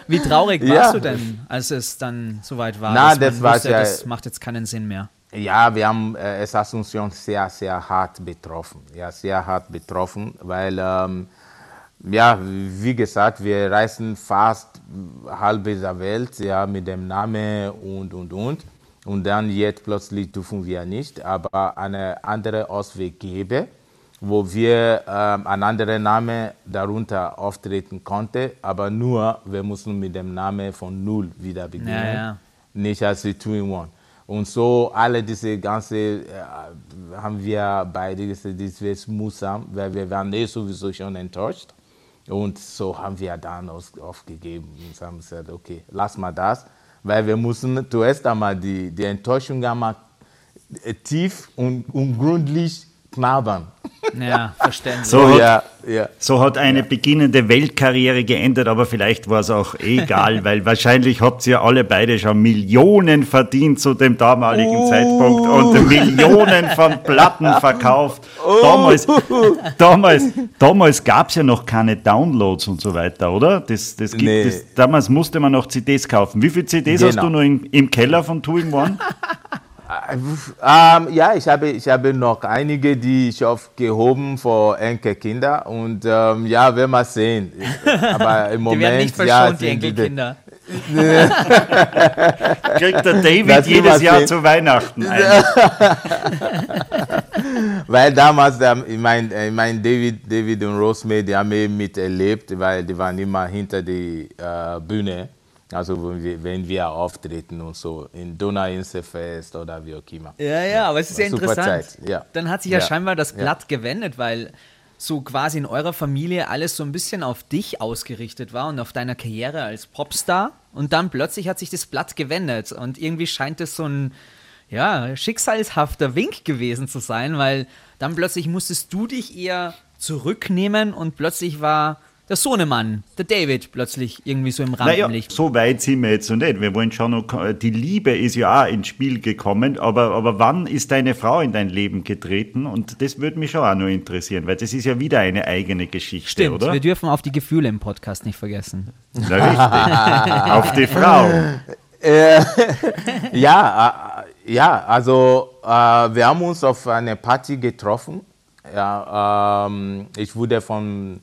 B: wie traurig warst du denn, als es dann soweit war?
A: Na, das war ja.
B: Das macht jetzt keinen Sinn mehr.
A: Ja, wir haben äh, es Asunción sehr, sehr hart betroffen. Ja, sehr hart betroffen, weil, ähm, ja, wie gesagt, wir reisen fast halbe der Welt ja, mit dem Namen und, und, und. Und dann jetzt plötzlich dürfen wir nicht, aber eine andere Ausweg gäbe, wo wir ähm, einen anderen Namen darunter auftreten konnten, aber nur, wir mussten mit dem Namen von Null wieder beginnen, ja, ja. nicht als die Two-in-One. Und so alle diese ganze äh, haben wir beide gesagt, das wird mühsam, weil wir waren eh sowieso schon enttäuscht. Und so haben wir dann aufgegeben und haben gesagt, okay, lass mal das, weil wir mussten zuerst einmal die, die Enttäuschung einmal tief und, und gründlich knabbern.
B: Ja, verständlich.
D: So hat,
A: ja, ja.
D: so hat eine beginnende Weltkarriere geendet, aber vielleicht war es auch egal, weil wahrscheinlich habt ihr alle beide schon Millionen verdient zu dem damaligen Zeitpunkt und Millionen von Platten verkauft. Damals, damals, damals gab es ja noch keine Downloads und so weiter, oder? Das, das gibt
A: Nee.
D: es. Damals musste man noch CDs kaufen. Wie viele CDs hast
A: Genau.
D: du noch im, im Keller von Two in One?
A: Ähm, ja, ich habe, ich habe noch einige, die ich aufgehoben für Enkelkinder. Und ähm, ja, werden wir sehen. Aber im
B: Die
A: Moment,
B: werden nicht
A: ja,
B: verschont, die
A: sind
B: Enkelkinder.
D: Kriegt der David
A: Das will
D: jedes Jahr
A: sehen.
D: zu Weihnachten ein.
A: Weil damals, der, ich meine, ich mein David, David und Rosemary, die haben eben miterlebt, weil die waren immer hinter die äh, Bühne. Also wenn wir, wenn wir auftreten und so, in Donauinselfest oder wie auch immer.
B: Ja, ja, aber es ist ja interessant.
A: Ja.
B: Dann hat sich ja,
A: Ja,
B: scheinbar das
A: ja.
B: Blatt gewendet, weil so quasi in eurer Familie alles so ein bisschen auf dich ausgerichtet war und auf deiner Karriere als Popstar. Und dann plötzlich hat sich das Blatt gewendet. Und irgendwie scheint es so ein ja, schicksalshafter Wink gewesen zu sein, weil dann plötzlich musstest du dich eher zurücknehmen und plötzlich war der Sohnemann, der David, plötzlich irgendwie so im
D: Naja,
B: Rampenlicht.
D: so weit sind wir jetzt noch nicht. Wir wollen schon noch, die Liebe ist ja auch ins Spiel gekommen, aber, aber wann ist deine Frau in dein Leben getreten? Und das würde mich schon auch noch interessieren, weil das ist ja wieder eine eigene Geschichte,
B: Stimmt,
D: oder?
B: wir dürfen auf die Gefühle im Podcast nicht vergessen.
D: Na, richtig. Auf die Frau.
A: Ja, äh, ja also äh, wir haben uns auf eine Party getroffen. Ja, ähm, ich wurde von,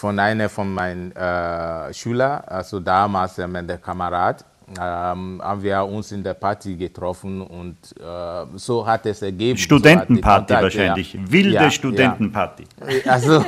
A: von einer von meinen äh, Schülern, also damals äh, mein Kamerad, ähm, haben wir uns in der Party getroffen und äh, so hat es ergeben. so
D: Studentenparty
A: Kontakte,
D: wahrscheinlich.
A: Ja.
D: Wilde
A: Ja,
D: Studentenparty.
A: Ja. Also,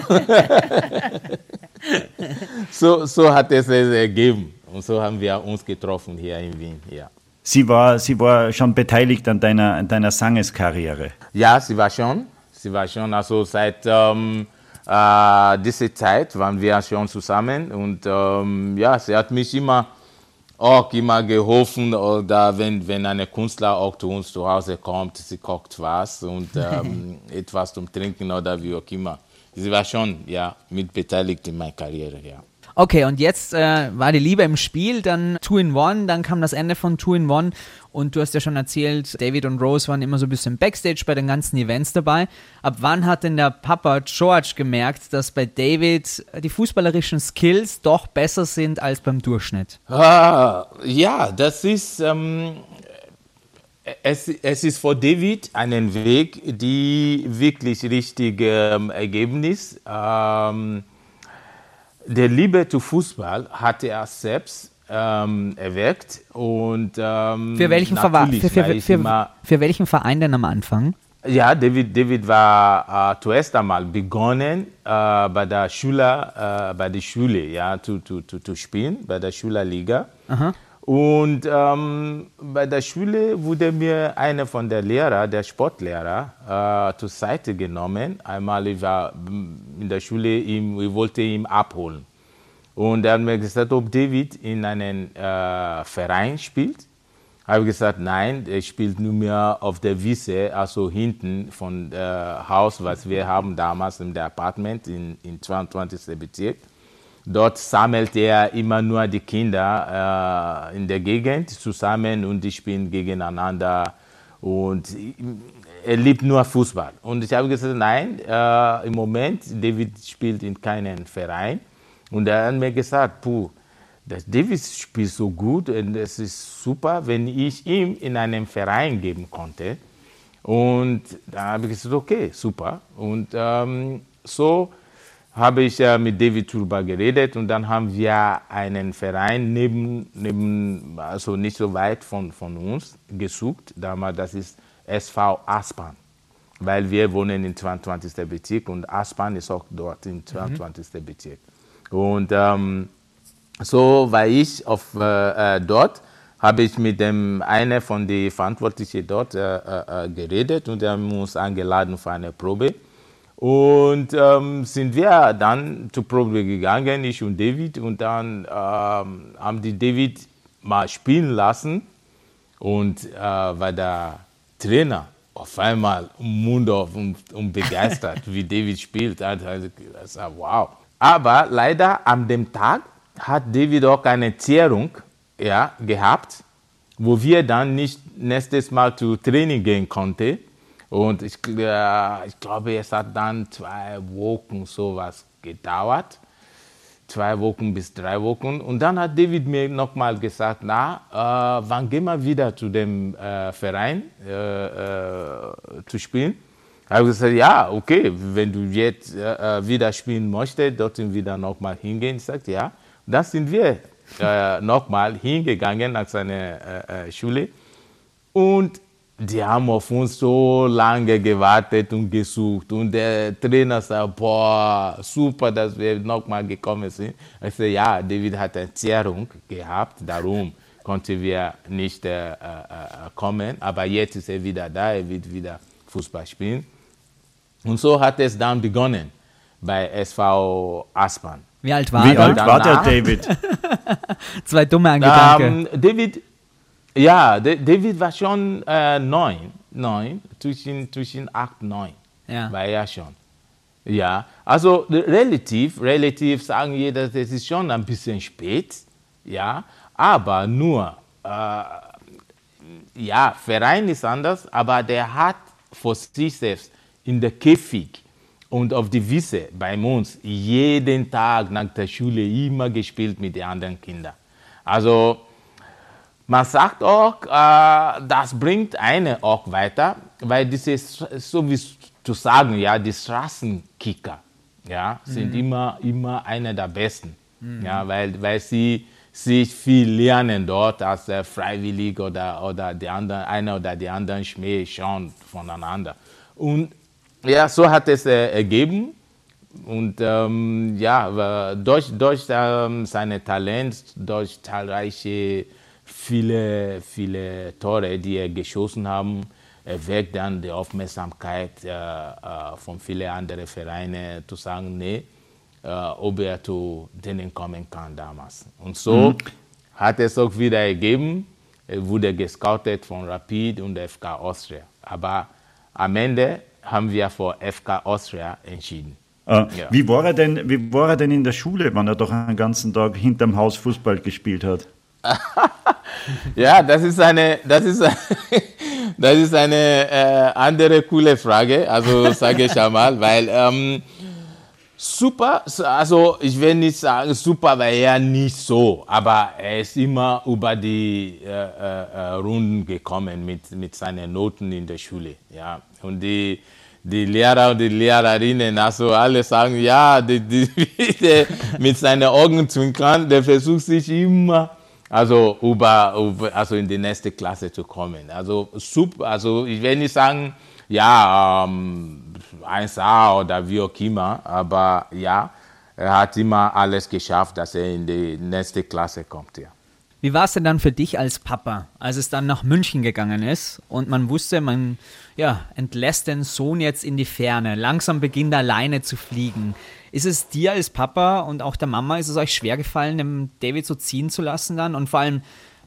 A: so, so hat es es ergeben. Und so haben wir uns getroffen hier in Wien. Ja.
D: Sie war, sie war schon beteiligt an deiner, an deiner Sangeskarriere.
A: Ja, sie war schon. Sie war schon, also seit ähm, äh, dieser Zeit waren wir schon zusammen und ähm, ja, sie hat mich immer auch immer geholfen oder wenn, wenn eine Künstler auch zu uns zu Hause kommt, sie kocht was und ähm, etwas zum Trinken oder wie auch immer. Sie war schon ja, mit beteiligt in meiner Karriere, ja.
B: Okay, und jetzt äh, war die Liebe im Spiel, dann Two in One, dann kam das Ende von Two in One und du hast ja schon erzählt, David und Rose waren immer so ein bisschen Backstage bei den ganzen Events dabei. Ab wann hat denn der Papa George gemerkt, dass bei David die fußballerischen Skills doch besser sind als beim Durchschnitt?
A: Ah, ja, das ist, ähm, es, es ist für David einen Weg, die wirklich richtige ähm, Ergebnis. Ähm, der Liebe zu Fußball hatte er selbst ähm, erweckt und ähm,
B: Für welchen, für, für, für, welchen Verein denn am Anfang?
A: ja, David, David war äh, zuerst einmal begonnen äh, bei der Schüler, äh, bei der Schule, ja, zu, zu, zu, zu spielen, bei der Schülerliga. Und ähm, bei der Schule wurde mir einer von der Lehrer, der Sportlehrer, äh, zur Seite genommen. Einmal ich war in der Schule, ihm, ich wollte ihn abholen. Und er hat mir gesagt, ob David in einem äh, Verein spielt. Habe ich gesagt, nein, er spielt nur mehr auf der Wiese, also hinten von dem Haus, was wir haben damals der Apartment in, in 22. Bezirk. Dort sammelt er immer nur die Kinder äh, in der Gegend zusammen und die spielen gegeneinander. Und er liebt nur Fußball. Und ich habe gesagt, nein, äh, im Moment, David spielt in keinem Verein. Und er hat mir gesagt, puh, das Davis spielt so gut und es ist super, wenn ich ihm in einem Verein geben konnte. Und dann habe ich gesagt, okay, super. Und ähm, so habe ich äh, mit David darüber geredet und dann haben wir einen Verein neben, neben also nicht so weit von, von uns gesucht. Damals, das ist SV Aspan, weil wir wohnen im 22. Bezirk und Aspan ist auch dort im 22. Bezirk. Und ähm, so war ich auf, äh, äh, dort, habe ich mit dem einer von den Verantwortlichen dort äh, äh, geredet und er hat uns eingeladen für eine Probe. Und ähm, sind wir dann zur Probe gegangen, ich und David, und dann ähm, haben die David mal spielen lassen und äh, war der Trainer auf einmal Mund auf und, und begeistert, wie David spielt. Also, das war wow. Aber leider an dem Tag hat David auch eine Zerrung ja, gehabt, wo wir dann nicht nächstes Mal zu Training gehen konnten. Und ich, äh, ich glaube, es hat dann zwei Wochen sowas gedauert. Zwei Wochen bis drei Wochen. Und dann hat David mir nochmal gesagt, na, äh, wann gehen wir wieder zu dem äh, Verein äh, äh, zu spielen? Habe gesagt, ja, okay, wenn du jetzt äh, wieder spielen möchtest, dorthin wieder nochmal hingehen. Ich sagte, ja. Dann sind wir nochmal hingegangen nach seiner Schule. Und die haben auf uns so lange gewartet und gesucht. Und der Trainer sagt, boah, super, dass wir nochmal gekommen sind. Ich sage, ja, David hat eine Zerrung gehabt, darum konnten wir nicht äh, äh, kommen. Aber jetzt ist er wieder da, er wird wieder Fußball spielen. Und so hat es dann begonnen bei SV Aspern.
B: Wie alt war
D: Wie alt war der David?
B: Zwei dumme Gedanken.
A: Ähm, David ja, David war schon äh, neun, neun, zwischen, zwischen acht, neun
B: ja.
A: war er schon. Ja, also relativ, relativ sagen jeder, das ist schon ein bisschen spät, ja, aber nur, äh, ja, Verein ist anders, aber der hat für sich selbst in der Käfig und auf die Wiese bei uns jeden Tag nach der Schule immer gespielt mit den anderen Kindern. Also man sagt auch, äh, das bringt eine auch weiter, weil ist so wie zu sagen, ja, die Straßenkicker ja, sind mhm. immer, immer einer der besten, mhm. ja, weil, weil sie sich viel lernen dort als äh, freiwillig oder, oder die anderen, einer oder die anderen Schmäh schauen voneinander. Und ja, so hat es äh, ergeben. Und ähm, ja, durch, durch ähm, seine Talent, durch zahlreiche viele, viele Tore, die er geschossen haben, erweckt dann die Aufmerksamkeit äh, äh, von vielen anderen Vereinen zu sagen, nee, äh, ob er zu denen kommen kann damals. Und so mhm. hat es auch wieder ergeben, er wurde gescoutet von Rapid und FK Austria. Aber am Ende haben wir für FK Austria entschieden.
D: Ah, ja. wie, war er denn, wie war er denn in der Schule, wenn er doch einen ganzen Tag hinterm Haus Fußball gespielt hat?
A: ja, das ist eine, das ist, das ist eine äh, andere coole Frage. Also sage ich einmal, weil ähm, super, also ich will nicht sagen super, weil er nicht so, aber er ist immer über die äh, äh, äh, Runden gekommen mit, mit seinen Noten in der Schule. Ja, und die die Lehrer und die Lehrerinnen, also alle sagen, ja, die, die, die, mit seinen Augen zwinkern, der versucht sich immer also über, also in die nächste Klasse zu kommen. Also super, also ich will nicht sagen, ja, ähm, 1A oder wie auch immer, aber ja, er hat immer alles geschafft, dass er in die nächste Klasse kommt, ja.
B: Wie war es denn dann für dich als Papa, als es dann nach München gegangen ist und man wusste, man ja, entlässt den Sohn jetzt in die Ferne, langsam beginnt er alleine zu fliegen. Ist es dir als Papa und auch der Mama, ist es euch schwer gefallen, den David so ziehen zu lassen dann? Und vor allem,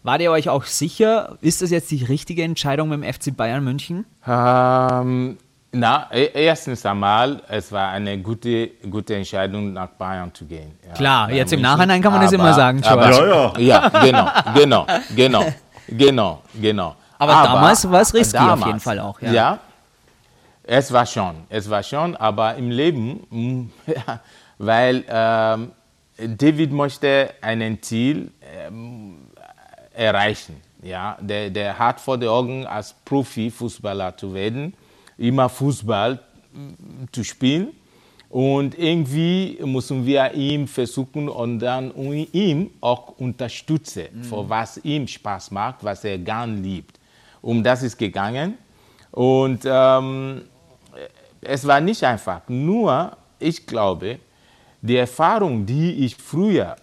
B: Wart ihr euch auch sicher, ist das jetzt die richtige Entscheidung mit dem FC Bayern München?
A: Ähm, na, e-, erstens einmal, es war eine gute, gute Entscheidung, nach Bayern zu gehen.
B: Ja, Klar, jetzt München. im Nachhinein kann man aber, das immer sagen,
A: aber, ja, ja. ja, genau, genau, genau, genau, genau.
B: Aber, aber damals war es risky damals, auf jeden Fall auch.
A: Ja. ja, es war schon, es war schon, aber im Leben, weil ähm, David möchte ein Ziel ähm, erreichen. Ja, der, der hat vor den Augen, als Profifußballer zu werden, immer Fußball zu spielen. Und irgendwie müssen wir ihm versuchen und dann ihm auch unterstützen, mhm. für was ihm Spaß macht, was er gern liebt. Um das ist gegangen. Und ähm, es war nicht einfach. Nur, ich glaube, die Erfahrung, die ich früher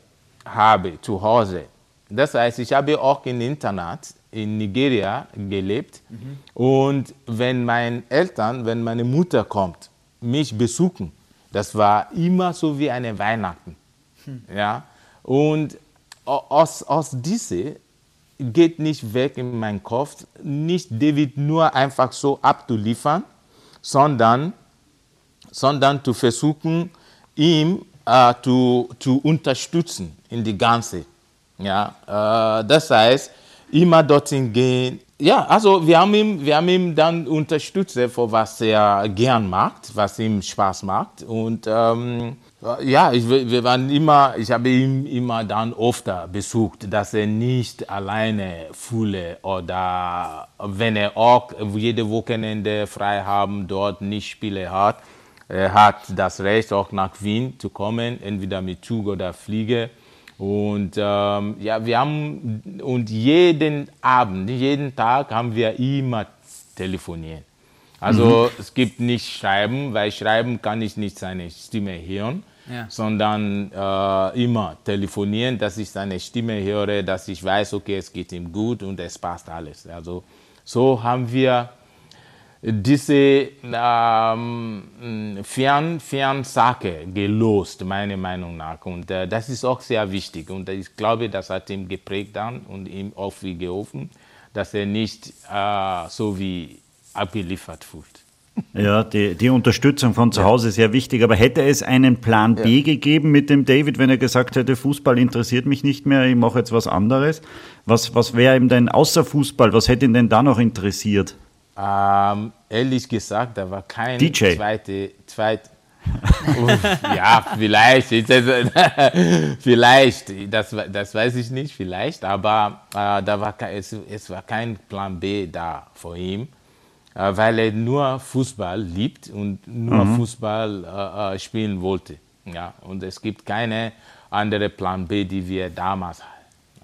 A: habe zu Hause, das heißt, ich habe auch im Internat in Nigeria gelebt. Mhm. Und wenn meine Eltern, wenn meine Mutter kommt, mich besuchen, das war immer so wie eine Weihnachten. Hm. Ja? Und aus, aus dieser geht nicht weg in meinen Kopf, nicht David nur einfach so abzuliefern, sondern, sondern zu versuchen, ihm äh, zu, zu unterstützen in die ganze. Ja, äh, das heißt, immer dorthin gehen. Ja, also wir haben ihn, wir haben ihn dann unterstützt, für was er gern macht, was ihm Spaß macht. Und ähm, ja, ich, wir waren immer, ich habe ihn immer dann öfter besucht, dass er nicht alleine fühle oder wenn er auch jede Wochenende frei haben, dort nicht Spiele hat. Er hat das Recht, auch nach Wien zu kommen, entweder mit Zug oder Fliege. Und ähm, ja, wir haben und jeden Abend, jeden Tag haben wir immer telefoniert. Also mhm. es gibt nicht Schreiben, weil Schreiben kann ich nicht seine Stimme hören, ja. sondern äh, immer telefonieren, dass ich seine Stimme höre, dass ich weiß, okay, es geht ihm gut und es passt alles. Also so haben wir diese ähm, Fern, Fernsache gelost, meiner Meinung nach. Und äh, das ist auch sehr wichtig. Und ich glaube, das hat ihm geprägt dann und ihm auch viel geholfen, dass er nicht äh, so wie abgeliefert fühlt.
D: Ja, die, die Unterstützung von zu Hause ist sehr wichtig. Aber hätte es einen Plan B ja. gegeben mit dem David, wenn er gesagt hätte, Fußball interessiert mich nicht mehr, ich mache jetzt was anderes? Was, was wäre ihm denn außer Fußball, was hätte ihn denn da noch interessiert?
A: Ähm, ehrlich gesagt, da war kein DJ. zweite, zweit, ja, vielleicht, vielleicht, das, das weiß ich nicht, vielleicht, aber äh, da war, es, es war kein Plan B da für ihn, äh, weil er nur Fußball liebt und nur mhm. Fußball äh, äh spielen wollte. Ja, und es gibt keine andere Plan B, die wir damals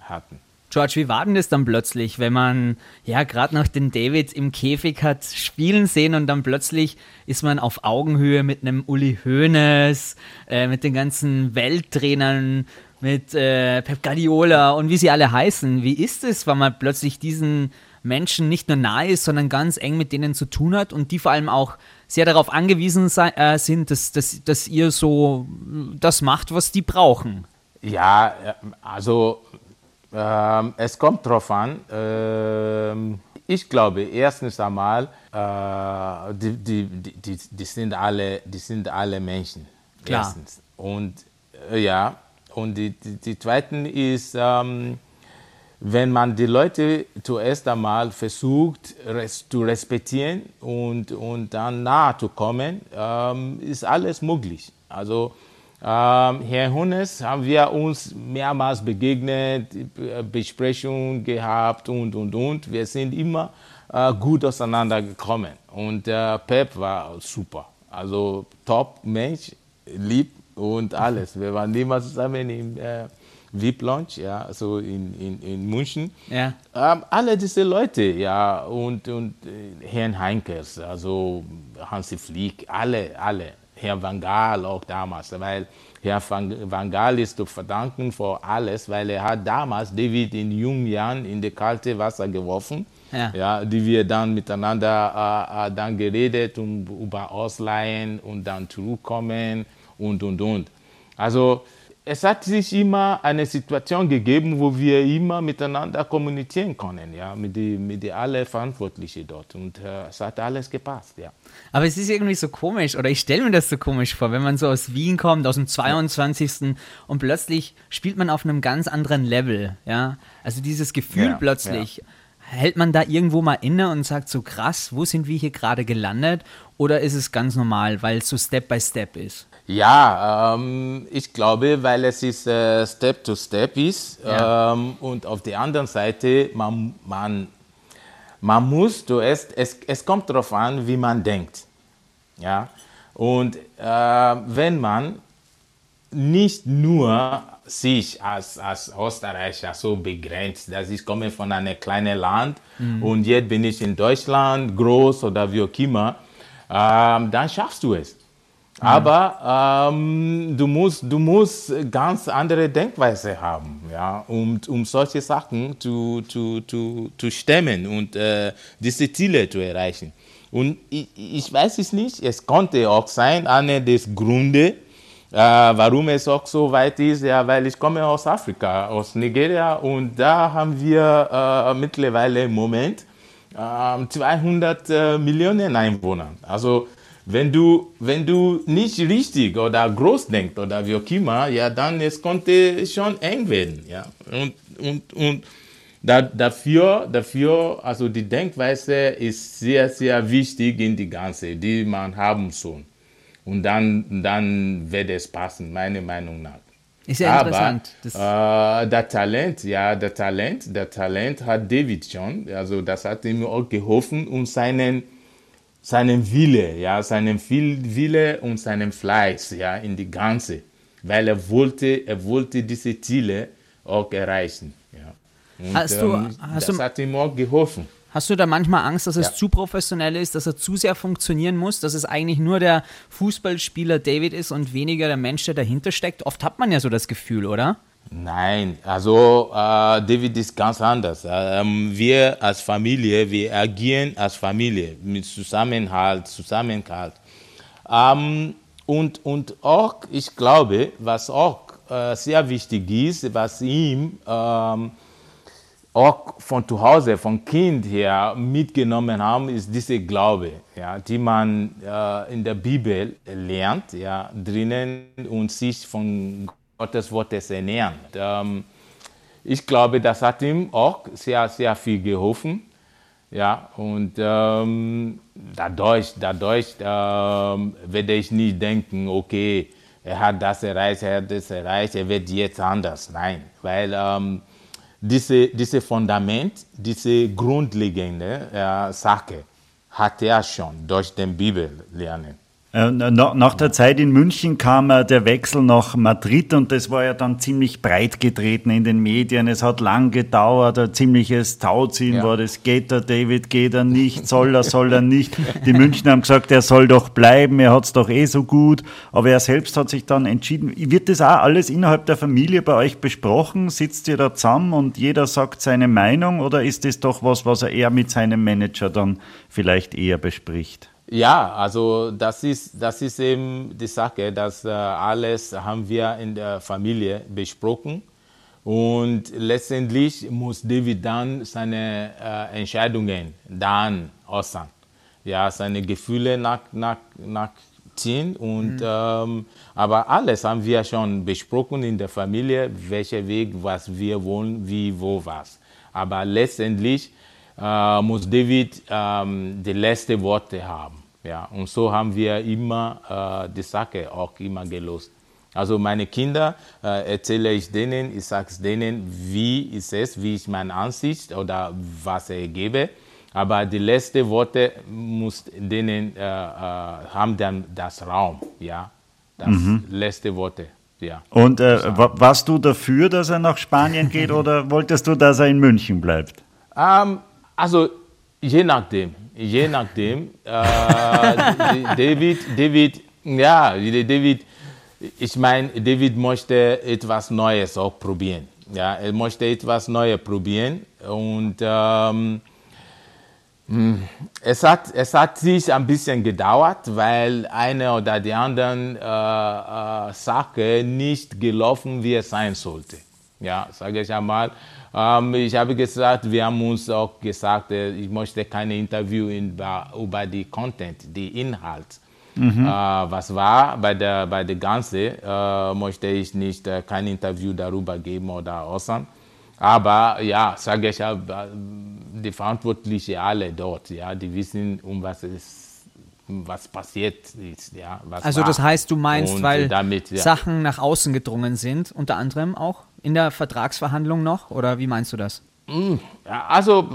A: hatten.
B: George, wie war denn das dann plötzlich, wenn man ja gerade noch den David im Käfig hat spielen sehen und dann plötzlich ist man auf Augenhöhe mit einem Uli Hoeneß, äh, mit den ganzen Welttrainern, mit äh, Pep Guardiola und wie sie alle heißen. Wie ist es, wenn man plötzlich diesen Menschen nicht nur nahe ist, sondern ganz eng mit denen zu tun hat und die vor allem auch sehr darauf angewiesen sei, äh, sind, dass, dass, dass ihr so das macht, was die brauchen?
A: Ja, äh, also ähm, es kommt darauf an. Ähm, ich glaube, erstens einmal, äh, die, die, die, die, sind alle, die sind alle Menschen.
B: Klar.
A: Erstens. Und äh, ja, und die, die, die zweiten ist, ähm, wenn man die Leute zuerst einmal versucht res zu respektieren und, und dann nahe zu kommen, ähm, ist alles möglich. Also ähm, Herr Hunnes haben wir uns mehrmals begegnet, Besprechungen gehabt und, und, und. Wir sind immer äh, gut auseinandergekommen. Und äh, Pep war super. Also top Mensch, lieb und alles. Wir waren immer zusammen im äh, VIP Lounge, ja, also in, in, in München.
B: Ja.
A: Ähm, alle diese Leute, ja, und, und äh, Herrn Heinkers, also Hansi Flick, alle, alle. Herr Van Gaal auch damals, weil Herr Van Gaal ist zu verdanken für alles, weil er hat damals David in jungen Jahren in das kalte Wasser geworfen, ja. ja die wir dann miteinander äh, äh, dann geredet um, über Ausleihen und dann zurückkommen und und und. Also es hat sich immer eine Situation gegeben, wo wir immer miteinander kommunizieren können, ja, mit den mit die alle Verantwortlichen dort. Und äh, es hat alles gepasst, ja.
B: Aber es ist irgendwie so komisch, oder ich stelle mir das so komisch vor, wenn man so aus Wien kommt, aus dem 22. Ja. und plötzlich spielt man auf einem ganz anderen Level, ja. Also dieses Gefühl ja, plötzlich. Ja. Hält man da irgendwo mal inne und sagt so krass, wo sind wir hier gerade gelandet? Oder ist es ganz normal, weil es so Step by Step ist?
A: Ja, ähm, ich glaube, weil es ist äh, Step to Step ist ja. ähm, und auf der anderen Seite, man, man, man muss, du es, es, es kommt darauf an, wie man denkt. Ja? Und äh, wenn man nicht nur sich als, als Österreicher so begrenzt, dass ich komme von einem kleinen Land mhm. und jetzt bin ich in Deutschland groß oder wie auch immer, ähm, dann schaffst du es. Aber ähm, du, musst, du musst ganz andere Denkweise haben, ja, um, um solche Sachen zu, zu, zu, zu stemmen und äh, diese Ziele zu erreichen. Und ich, ich weiß es nicht, es konnte auch sein, einer des Gründe, Äh, warum es auch so weit ist, ja, weil ich komme aus Afrika, aus Nigeria und da haben wir äh, mittlerweile im Moment äh, 200 äh, Millionen Einwohner. Also wenn du, wenn du nicht richtig oder groß denkst oder wie auch immer, ja, dann es konnte schon eng werden, ja. Und, und, und da, dafür, dafür, also die Denkweise ist sehr, sehr wichtig in die ganze, die man haben soll. Und dann, dann wird es passen, meiner Meinung nach.
B: Ist ja interessant.
A: Aber, äh, der Talent, ja, der Talent, der Talent hat David schon. Also das hat ihm auch geholfen und seinen, seinen Wille, ja, seinen Wille und seinen Fleiß, ja, in die ganze, weil er wollte, er wollte diese Ziele auch erreichen, ja. Und,
B: Hast du-
A: ähm,
B: hast
A: das
B: du-
A: hat ihm auch geholfen.
B: Hast du da manchmal Angst, dass es
A: Ja.
B: zu professionell ist, dass er zu sehr funktionieren muss, dass es eigentlich nur der Fußballspieler David ist und weniger der Mensch, der dahinter steckt? Oft hat man ja so das Gefühl, oder?
A: Nein, also äh, David ist ganz anders. Ähm, wir als Familie, wir agieren als Familie mit Zusammenhalt, Zusammenhalt. Ähm, und, und auch, ich glaube, was auch äh, sehr wichtig ist, was ihm ähm, auch von zu Hause, von Kind her mitgenommen haben, ist diese Glaube, ja, die man äh, in der Bibel lernt, ja, drinnen und sich von Gottes Wortes ernähren. Ähm, ich glaube, das hat ihm auch sehr, sehr viel geholfen. Ja, und ähm, dadurch, dadurch ähm, werde ich nie denken, okay, er hat das erreicht, er hat das erreicht, er wird jetzt anders. Nein, weil ähm, diese, diese Fundament, diese grundlegende äh, Sache hat er schon durch den Bibel lernen.
D: Na- Nach der Zeit in München kam äh, der Wechsel nach Madrid und das war ja dann ziemlich breit getreten in den Medien. Es hat lang gedauert, ein ziemliches Tauziehen
A: Ja.
D: war das. Geht er, David, geht er nicht, soll er, soll er nicht. Die Münchner haben gesagt, er soll doch bleiben, er hat es doch eh so gut. Aber er selbst hat sich dann entschieden. Wird das auch alles innerhalb der Familie bei euch besprochen? Sitzt ihr da zusammen und jeder sagt seine Meinung oder ist das doch was, was er eher mit seinem Manager dann vielleicht eher bespricht?
A: Ja, also das ist, das ist eben die Sache, dass äh, alles haben wir in der Familie besprochen. Und letztendlich muss David dann seine äh, Entscheidungen dann äußern, ja, seine Gefühle nach, nach, nachziehen und ähm, aber alles haben wir schon besprochen in der Familie, welcher Weg, was wir wollen, wie, wo, was. Aber letztendlich äh, muss David ähm, die letzte Worte haben. Ja, und so haben wir immer äh, die Sache auch immer gelöst. Also meine Kinder äh, erzähle ich denen, ich sage denen, wie ist es, wie ist meine Ansicht oder was ich gebe. Aber die letzten Worte muss denen äh, äh, haben dann das Raum, ja, das letzte Worte, ja.
D: Und äh, wa- warst du dafür, dass er nach Spanien geht oder wolltest du, dass er in München bleibt?
A: Ähm, also je nachdem, je nachdem. Äh, David, David, ja, David, ich meine, David möchte etwas Neues auch probieren. Ja, er möchte etwas Neues probieren und ähm, mh, es hat, es hat sich ein bisschen gedauert, weil eine oder die anderen äh, äh, Sache nicht gelaufen, wie es sein sollte. Ja, sage ich einmal. Ähm, ich habe gesagt, wir haben uns auch gesagt, äh, ich möchte keine Interview in, über die Content, die Inhalt. Äh, was war bei der, bei der Ganze, äh, möchte ich nicht kein Interview darüber geben oder äußern. Aber ja, sage ich, die Verantwortlichen alle dort, ja, die wissen, um was es was passiert ist, ja.
B: Also
A: war.
B: das heißt, du meinst,
A: Und
B: weil
A: damit, ja.
B: Sachen nach außen gedrungen sind, unter anderem auch in der Vertragsverhandlung noch? Oder wie meinst du das?
A: Ja, Also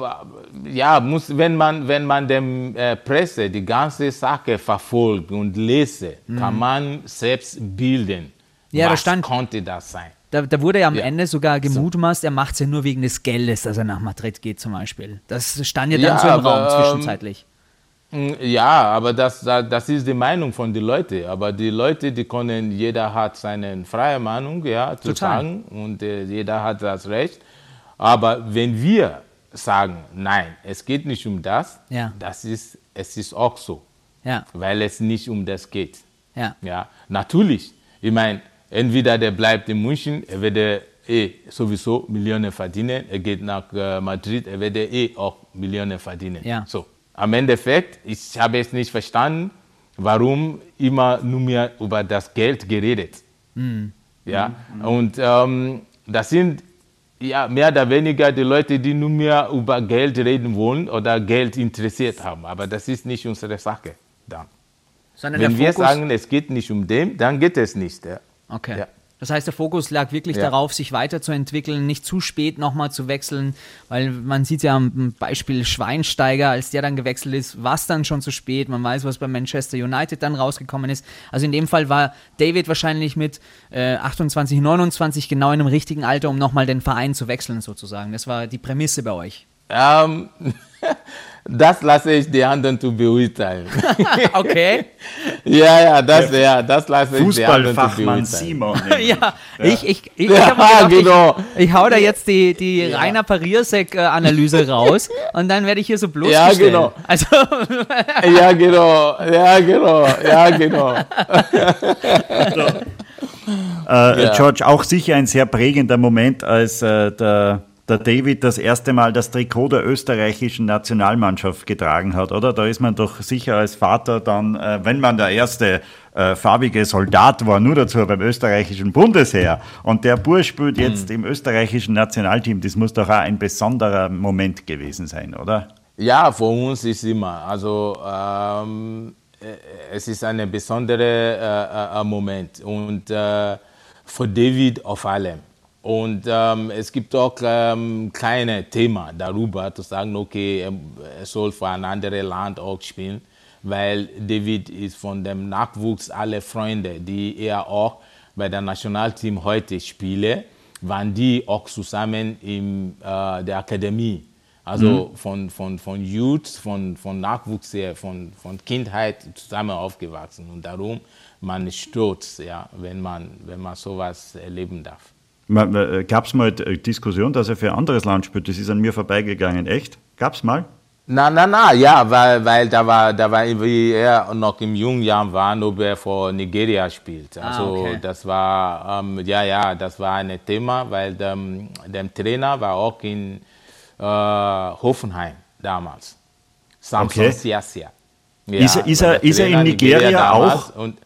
A: ja, muss, wenn man wenn man dem äh, Presse die ganze Sache verfolgt und lese, kann man selbst bilden.
B: Mhm. Ja, da
A: was
B: stand-
A: konnte das sein?
B: Da, da wurde ja am
A: Ja.
B: Ende sogar gemutmaßt, er macht es ja nur wegen des Geldes, dass er nach Madrid geht zum Beispiel. Das stand ja dann
A: Ja,
B: so im
A: aber,
B: Raum
A: ähm,
B: zwischenzeitlich.
A: Mm, Ja, aber das, das ist die Meinung von den Leuten. Aber die Leute, die können, jeder hat seine freie Meinung, ja, zu
B: Total.
A: sagen und äh, jeder hat das Recht. Aber wenn wir sagen, nein, es geht nicht um das,
B: Ja.
A: das ist, es ist auch so,
B: Ja,
A: weil es nicht um das geht.
B: ja.
A: Ja, natürlich, Ich meine, entweder der bleibt in München, er wird eh sowieso Millionen verdienen, er geht nach äh, Madrid, er wird eh auch Millionen verdienen.
B: Ja.
A: So, am Endeffekt, ich habe es nicht verstanden, warum immer nur mehr über das Geld geredet. Ja, und ähm, das sind ja, mehr oder weniger die Leute, die nur mehr über Geld reden wollen oder Geld interessiert haben. Aber das ist nicht unsere Sache. Dann.
B: Sondern
A: Wenn wir
B: Fokus,
A: sagen, es geht nicht um dem, dann geht es nicht. Ja.
B: Okay.
A: Ja.
B: Das heißt, der Fokus lag wirklich
A: Ja.
B: darauf, sich weiterzuentwickeln, nicht zu spät nochmal zu wechseln, weil man sieht ja am Beispiel Schweinsteiger, als der dann gewechselt ist, war es dann schon zu spät. Man weiß, was bei Manchester United dann rausgekommen ist. Also in dem Fall war David wahrscheinlich mit äh, 28, 29 genau in einem richtigen Alter, um nochmal den Verein zu wechseln sozusagen. Das war die Prämisse bei euch.
A: Ähm, das lasse ich die anderen zu beurteilen.
B: Okay.
A: ja, ja, das, ja, das lasse ich die anderen zu
D: Fußballfachmann
A: beurteilen.
D: Simon.
B: ja, ich, ich, ich,
A: Ja,
B: ich mir gedacht,
A: genau.
B: ich, ich hau da jetzt die, die Rainer Pariersek-Analyse raus und dann werde ich hier so bloßgestellt.
A: genau.
B: Also,
A: Ja, genau, ja, genau, ja, genau.
D: Äh,
A: Ja.
D: George, auch sicher ein sehr prägender Moment, als äh, der, der David das erste Mal das Trikot der österreichischen Nationalmannschaft getragen hat, oder? Da ist man doch sicher als Vater dann, äh, wenn man der erste äh, farbige Soldat war, nur dazu beim österreichischen Bundesheer und der Bursch spielt jetzt im österreichischen Nationalteam, das muss doch auch ein besonderer Moment gewesen sein, oder?
A: Ja, für uns ist immer, also ähm, äh, es ist ein besonderer äh, äh, Moment und äh, für David auf allem. Und ähm, es gibt auch ähm, kleine Themen darüber, zu sagen, okay, er- er soll für ein anderes Land auch spielen, weil David ist von dem Nachwuchs alle Freunde, die er auch bei der Nationalteam heute spiele, waren die auch zusammen in äh, der Akademie. Also von, von, von Youth, von, von Nachwuchs her, von, von Kindheit zusammen aufgewachsen. Und darum, man ist stolz, ja, wenn, man, wenn man sowas erleben darf.
D: Gab es mal eine Diskussion, dass er für ein anderes Land spielt? Das ist an mir vorbeigegangen. Echt? Gab es mal?
A: Na, na, na, ja, weil, weil da war, da war, wie er noch im jungen Jahren war, ob er für Nigeria spielt. Also
B: okay.
A: das war, ähm, ja, ja, das war ein Thema, weil der, der Trainer war auch in äh, Hoffenheim damals. Samson
D: Okay.
A: Siasia. Ja,
D: Ist er- ist er- ist er in Nigeria
A: damals
D: auch?
A: Und,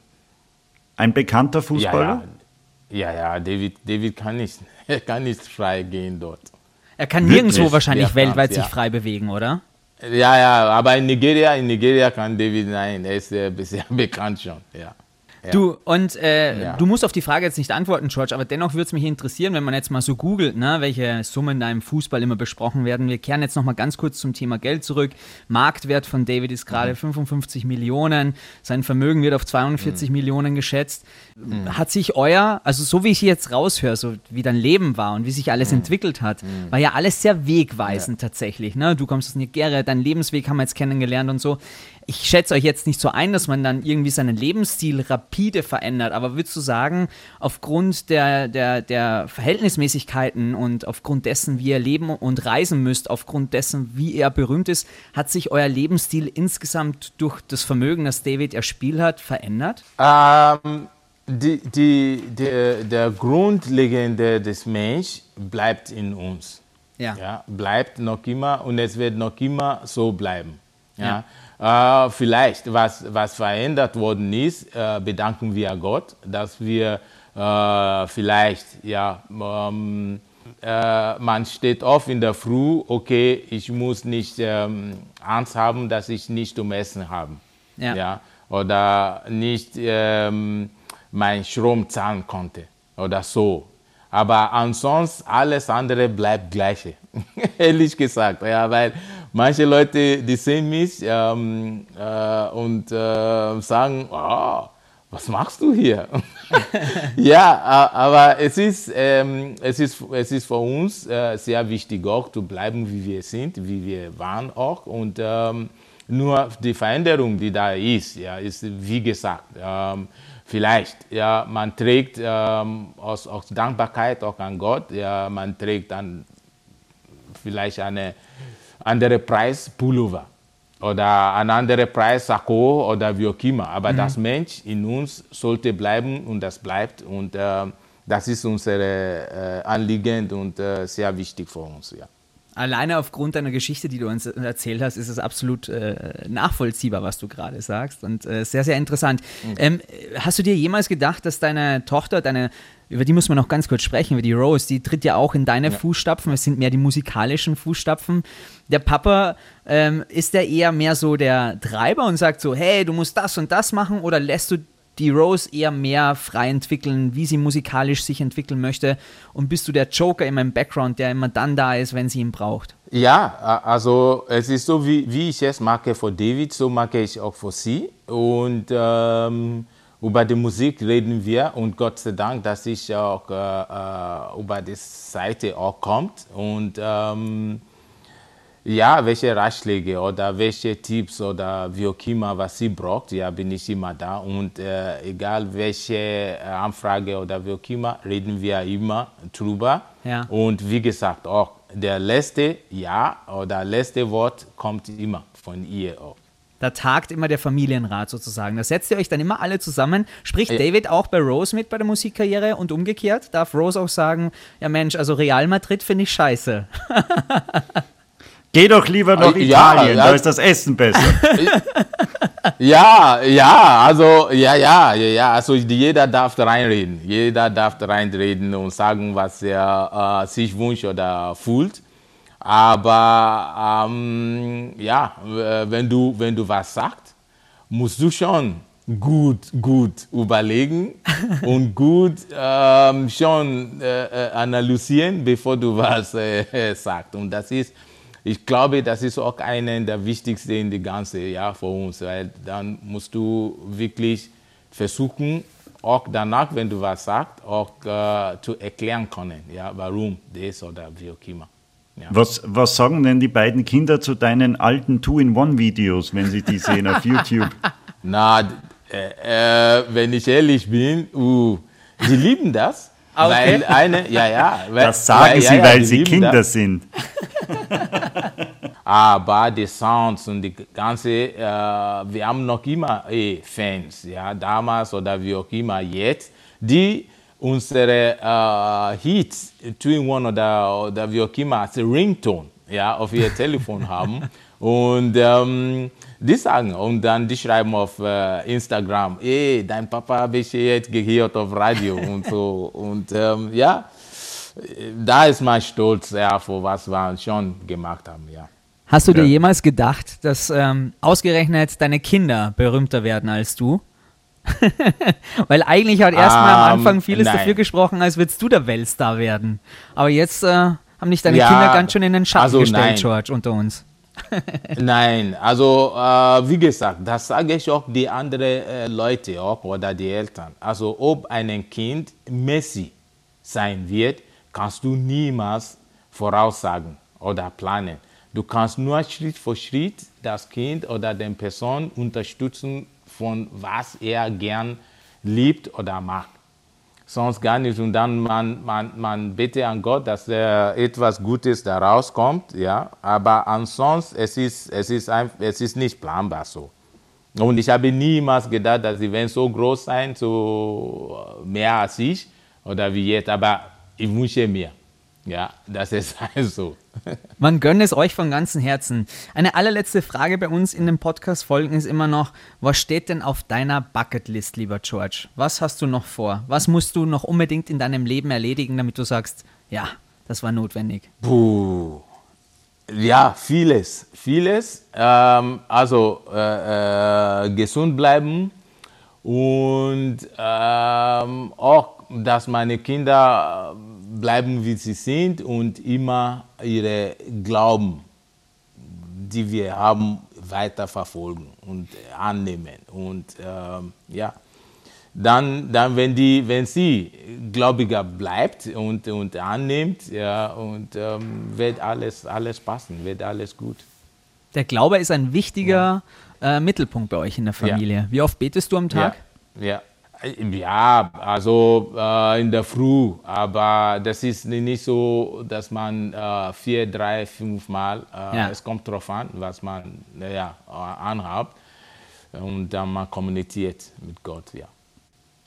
D: Ein bekannter Fußballer?
A: ja, ja, ja, David, David kann nicht, er kann nicht frei gehen dort.
B: er kann nirgendwo
D: Wirklich?
B: wahrscheinlich
A: Ja,
B: weltweit
A: ja.
B: sich frei bewegen, oder?
A: Ja, ja, aber in Nigeria, in Nigeria kann David, nein, er ist äh, sehr bekannt schon, ja. Ja.
B: Du, und äh,
A: Ja.
B: du musst auf die Frage jetzt nicht antworten, George, aber dennoch würde es mich interessieren, wenn man jetzt mal so googelt, ne, welche Summen da im Fußball immer besprochen werden. Wir kehren jetzt noch mal ganz kurz zum Thema Geld zurück. Marktwert von David ist gerade 55 Millionen, sein Vermögen wird auf 42 Millionen geschätzt. Hat sich euer, also so wie ich jetzt raushöre, so wie dein Leben war und wie sich alles entwickelt hat, war ja alles sehr wegweisend tatsächlich. Ne? Du kommst aus Nigeria, dein Lebensweg haben wir jetzt kennengelernt und so. Ich schätze euch jetzt nicht so ein, dass man dann irgendwie seinen Lebensstil rapide verändert, aber würdest du sagen, aufgrund der, der, der Verhältnismäßigkeiten und aufgrund dessen, wie ihr leben und reisen müsst, aufgrund dessen, wie er berühmt ist, hat sich euer Lebensstil insgesamt durch das Vermögen, das David erspielt hat, verändert?
A: Ähm, die, die, der, der Grundlegende des Menschen bleibt in uns.
B: Ja.
A: Ja, bleibt noch immer und es wird noch immer so bleiben. Ja. Äh, vielleicht, was, was verändert worden ist, äh, bedanken wir Gott, dass wir äh, vielleicht, ja, ähm, äh, man steht auf in der Früh, okay, ich muss nicht ähm, Angst haben, dass ich nicht um Essen habe.
B: Ja.
A: Ja, oder nicht ähm, mein Strom zahlen konnte oder so. Aber ansonsten alles andere bleibt gleiche, ehrlich gesagt. Ja, weil manche Leute, die sehen mich ähm, äh, und äh, sagen, oh, was machst du hier? ja, aber es ist, ähm, es ist, es ist für uns äh, sehr wichtig auch zu bleiben, wie wir sind, wie wir waren auch. Und ähm, nur die Veränderung, die da ist, ja, ist wie gesagt, ähm, vielleicht, ja, man trägt ähm, aus, aus Dankbarkeit auch an Gott, ja, man trägt dann vielleicht eine andere Preis Pullover. oder ein anderer Preis, Sakko oder wie auch immer. Aber mhm. das Mensch in uns sollte bleiben und das bleibt. Und äh, das ist unser äh, Anliegen und äh, sehr wichtig für uns. Ja.
B: Alleine aufgrund deiner Geschichte, die du uns erzählt hast, ist es absolut äh, nachvollziehbar, was du gerade sagst und äh, sehr, sehr interessant. Mhm. Ähm, hast du dir jemals gedacht, dass deine Tochter, deine, über die muss man noch ganz kurz sprechen, über die Rose, die tritt ja auch in deine ja. Fußstapfen, es sind mehr die musikalischen Fußstapfen. Der Papa, ähm, ist der eher mehr so der Treiber und sagt so, hey, du musst das und das machen oder lässt du die Rose eher mehr frei entwickeln, wie sie musikalisch sich entwickeln möchte? Und bist du der Joker in meinem Background, der immer dann da ist, wenn sie ihn braucht?
A: Ja, also es ist so, wie, wie ich es mache für David, so mache ich auch für sie. Und ähm, über die Musik reden wir und Gott sei Dank, dass ich auch äh, äh über die Seite auch kommt. Und ähm, ja, welche Ratschläge oder welche Tipps oder wie auch immer, was sie braucht, ja, bin ich immer da. Und äh, egal welche äh, Anfrage oder wie auch immer, reden wir immer drüber. Ja. Und wie gesagt, auch der letzte Ja oder letzte Wort kommt immer von ihr auch.
B: Da tagt immer der Familienrat sozusagen. Da setzt ihr euch dann immer alle zusammen. Spricht ja. David auch bei Rose mit bei der Musikkarriere und umgekehrt? Darf Rose auch sagen, ja Mensch, also Real Madrid finde ich scheiße.
D: Geh doch lieber nach ja, Italien, ja, da ist das Essen besser.
A: ja, ja, also, ja, ja, ja, also jeder darf reinreden. Jeder darf reinreden und sagen, was er äh, sich wünscht oder fühlt. Aber ähm, ja, wenn du, wenn du was sagst, musst du schon gut, gut überlegen und gut ähm, schon äh, äh analysieren, bevor du was äh, sagst. Und das ist ich glaube, das ist auch einer der wichtigsten in die ganze Jahr für uns, weil dann musst du wirklich versuchen, auch danach, wenn du was sagst, auch äh, zu erklären können, ja, warum das oder wie auch immer.
D: Ja. Was, was sagen denn die beiden Kinder zu deinen alten Two-in-One-Videos, wenn sie die sehen auf YouTube?
A: Na, äh, äh, wenn ich ehrlich bin, uh, sie lieben das.
B: Ah, okay.
A: Weil eine, ja, ja.
D: Weil, das sagen weil, sie, ja, weil sie Kinder das. sind.
A: Aber die Sounds und die ganze, äh, wir haben noch immer eh, Fans, ja, damals oder wie auch immer jetzt, die unsere äh, Hits, Twin One oder, oder wie auch immer, als Ringtone ja, auf ihr Telefon haben. Und ähm, die sagen, und dann die schreiben auf äh, Instagram, ey, dein Papa habe ich jetzt gehört auf Radio und so. Und ähm, ja, da ist man stolz, ja, für was wir schon gemacht haben, ja.
B: Hast du dir jemals gedacht, dass ähm, ausgerechnet deine Kinder berühmter werden als du? Weil eigentlich hat erstmal um, am ähm, Anfang vieles nein. dafür gesprochen, als würdest du der Weltstar werden. Aber jetzt äh, haben dich deine ja, Kinder ganz schön in den Schatten also gestellt, nein. George, unter uns.
A: nein, also äh, wie gesagt, das sage ich auch die anderen äh, Leute auch oder die Eltern. Also ob ein Kind Messi sein wird, kannst du niemals voraussagen oder planen. Du kannst nur Schritt für Schritt das Kind oder den Person unterstützen, von was er gern liebt oder macht. Sonst gar nicht. Und dann man, man, man bitte an Gott, dass er etwas Gutes daraus kommt. Ja? Aber ansonsten, es ist, es, ist ein, es ist nicht planbar so. Und ich habe niemals gedacht, dass sie werden so groß sein, so mehr als ich oder wie jetzt. Aber ich wünsche mir, ja, das ist also.
B: Man gönnt es euch von ganzem Herzen. Eine allerletzte Frage bei uns in den Podcast-Folgen ist immer noch: Was steht denn auf deiner Bucketlist, lieber George? Was hast du noch vor? Was musst du noch unbedingt in deinem Leben erledigen, damit du sagst, ja, das war notwendig?
A: Puh. Ja, vieles. Vieles. Ähm, also äh, äh, gesund bleiben und ähm, auch dass meine Kinder äh, bleiben, wie sie sind und immer ihre Glauben, die wir haben, weiter verfolgen und annehmen. Und ähm, ja, dann, dann wenn, die, wenn sie gläubiger bleibt und, und annimmt, ja, und ähm, wird alles, alles passen, wird alles gut.
B: Der Glaube ist ein wichtiger ja. äh, Mittelpunkt bei euch in der Familie. Ja. Wie oft betest du am Tag?
A: Ja. ja. Ja, also äh, in der Früh, aber das ist nicht so, dass man äh, vier, drei, fünf Mal, äh,
B: Ja.
A: es kommt darauf an, was man ja, anhat und dann man kommuniziert mit Gott, ja.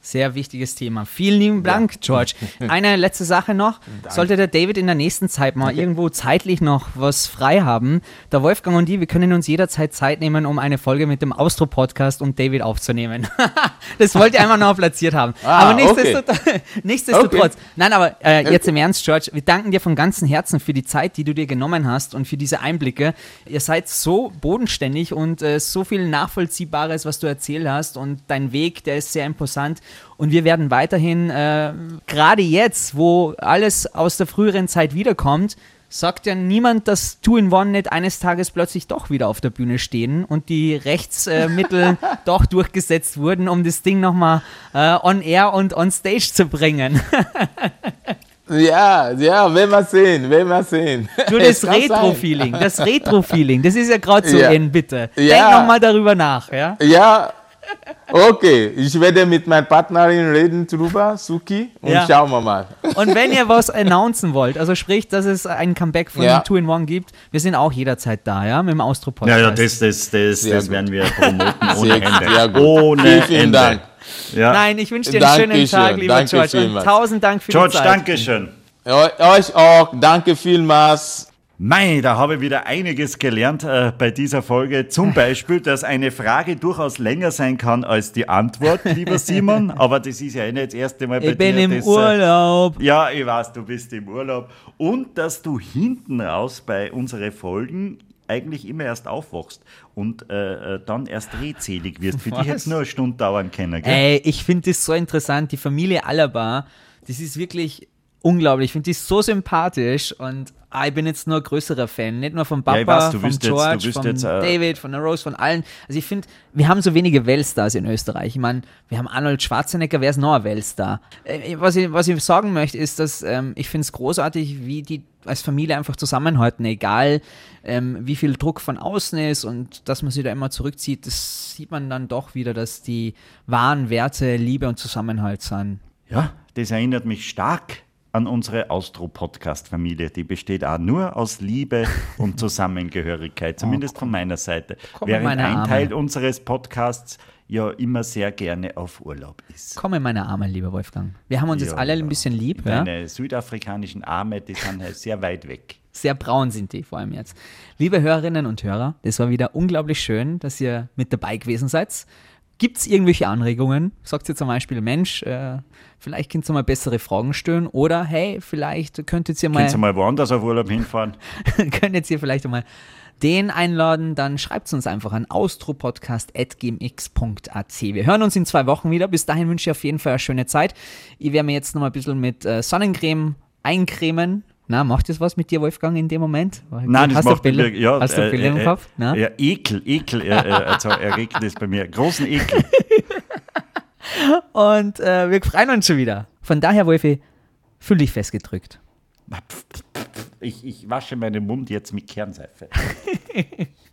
B: Sehr wichtiges Thema. Vielen lieben Dank, George. Eine letzte Sache noch. Sollte der David in der nächsten Zeit mal irgendwo zeitlich noch was frei haben, der Wolfgang und die, wir können uns jederzeit Zeit nehmen, um eine Folge mit dem Austro-Podcast und David aufzunehmen. das wollte ich einfach noch platziert haben.
A: Ah,
B: aber nichtsdestotrotz, nichtsdestotrotz nein, aber äh, jetzt im Ernst, George, wir danken dir von ganzem Herzen für die Zeit, die du dir genommen hast und für diese Einblicke. Ihr seid so bodenständig und äh, so viel Nachvollziehbares, was du erzählt hast und dein Weg, der ist sehr imposant. Und wir werden weiterhin, äh, gerade jetzt, wo alles aus der früheren Zeit wiederkommt, sagt ja niemand, dass Two in One nicht eines Tages plötzlich doch wieder auf der Bühne stehen und die Rechtsmittel doch durchgesetzt wurden, um das Ding nochmal äh, on air und on stage zu bringen.
A: Ja, ja, werden wir sehen, werden wir sehen.
B: Du, das. Retro-Feeling, das Retro-Feeling, das ist ja gerade so
A: Ja.
B: in, bitte. Denk
A: Ja.
B: nochmal darüber nach, ja?
A: Ja, okay. Ich werde mit meiner Partnerin reden drüber, Suki, und
B: Ja.
A: schauen wir mal.
B: Und wenn ihr was announcen wollt, also sprich, dass es ein Comeback von
A: Ja.
B: Two in One gibt, wir sind auch jederzeit da, ja, mit dem
D: Ja,
B: Austro-Podcast.
D: ja, das, das, das,
A: Sehr
D: das
A: gut.
D: werden wir promoten ohne
A: Sehr
D: Ende.
A: sehr gut.
D: Ohne
A: Vielen, vielen
D: Ende.
A: Dank.
D: Ja.
B: Nein, ich wünsche dir einen schönen Tag, lieber
A: danke
B: George. Und tausend Dank für
D: George,
B: die Zeit.
D: danke schön.
A: Eu- Euch auch, danke vielmals.
D: Mei, da habe ich wieder einiges gelernt äh, bei dieser Folge. Zum Beispiel, dass eine Frage durchaus länger sein kann als die Antwort, lieber Simon. Aber das ist ja eh nicht das erste Mal bei
B: Ich bin
D: dir.
B: im
D: das, äh,
B: Urlaub.
D: Ja, ich weiß, du bist im Urlaub. Und dass du hinten raus bei unseren Folgen eigentlich immer erst aufwachst und äh, äh, dann erst redselig wirst. Für dich hätte es nur eine Stunde dauern können, gell?
B: Ey, ich finde das so interessant. Die Familie Alaba, das ist wirklich unglaublich. Ich finde die so sympathisch und ah, ich bin jetzt nur ein größerer Fan. Nicht nur vom Papa,
D: Ja, weiß, jetzt- du
B: George,
D: wirst
B: vom
D: jetzt, äh,
B: David, von der Rose, von allen. Also ich finde, wir haben so wenige Weltstars in Österreich. Ich meine, wir haben Arnold Schwarzenegger, wer ist noch ein Weltstar? Äh, was, ich, was ich sagen möchte, ist, dass ähm, ich finde es großartig, wie die als Familie einfach zusammenhalten, egal ähm, wie viel Druck von außen ist und dass man sich da immer zurückzieht, das sieht man dann doch wieder, dass die wahren Werte Liebe und Zusammenhalt sind.
D: Ja, das erinnert mich stark an unsere Austro-Podcast-Familie. Die besteht auch nur aus Liebe und Zusammengehörigkeit, zumindest von meiner Seite.
B: Komm
D: Während
B: meine
D: ein
B: Arme.
D: Teil unseres Podcasts ja immer sehr gerne auf Urlaub ist.
B: Komm in meine Arme, lieber Wolfgang. Wir haben uns jetzt
D: Ja,
B: alle
D: ja.
B: ein bisschen lieb. Ja?
D: Deine südafrikanischen Arme, die sind halt sehr weit weg.
B: Sehr braun sind die vor allem jetzt. Liebe Hörerinnen und Hörer, das war wieder unglaublich schön, dass ihr mit dabei gewesen seid. Gibt es irgendwelche Anregungen? Sagt ihr zum Beispiel, Mensch, äh, vielleicht könnt ihr mal bessere Fragen stellen oder hey, vielleicht könntet ihr mal,
D: Könnt ihr mal woanders auf Urlaub hinfahren?
B: könnt ihr vielleicht mal den einladen, dann schreibt uns einfach an austropodcast.gmx.at. Wir hören uns in zwei Wochen wieder. Bis dahin wünsche ich auf jeden Fall eine schöne Zeit. Ich werde mir jetzt noch mal ein bisschen mit äh, Sonnencreme eincremen. Na, macht das was mit dir, Wolfgang, in dem Moment?
D: Nein, das
B: Hast du
D: macht
B: Bilder,
D: mir, ja,
B: hast du
D: äh,
B: Bilder im
D: äh,
B: Kopf? Na?
D: Ja, Ekel, Ekel, äh, äh, also erregt das bei mir. Großen Ekel.
B: Und äh, wir freuen uns schon wieder. Von daher, Wolfi, fühl dich festgedrückt.
D: Ich, ich wasche meinen Mund jetzt mit Kernseife.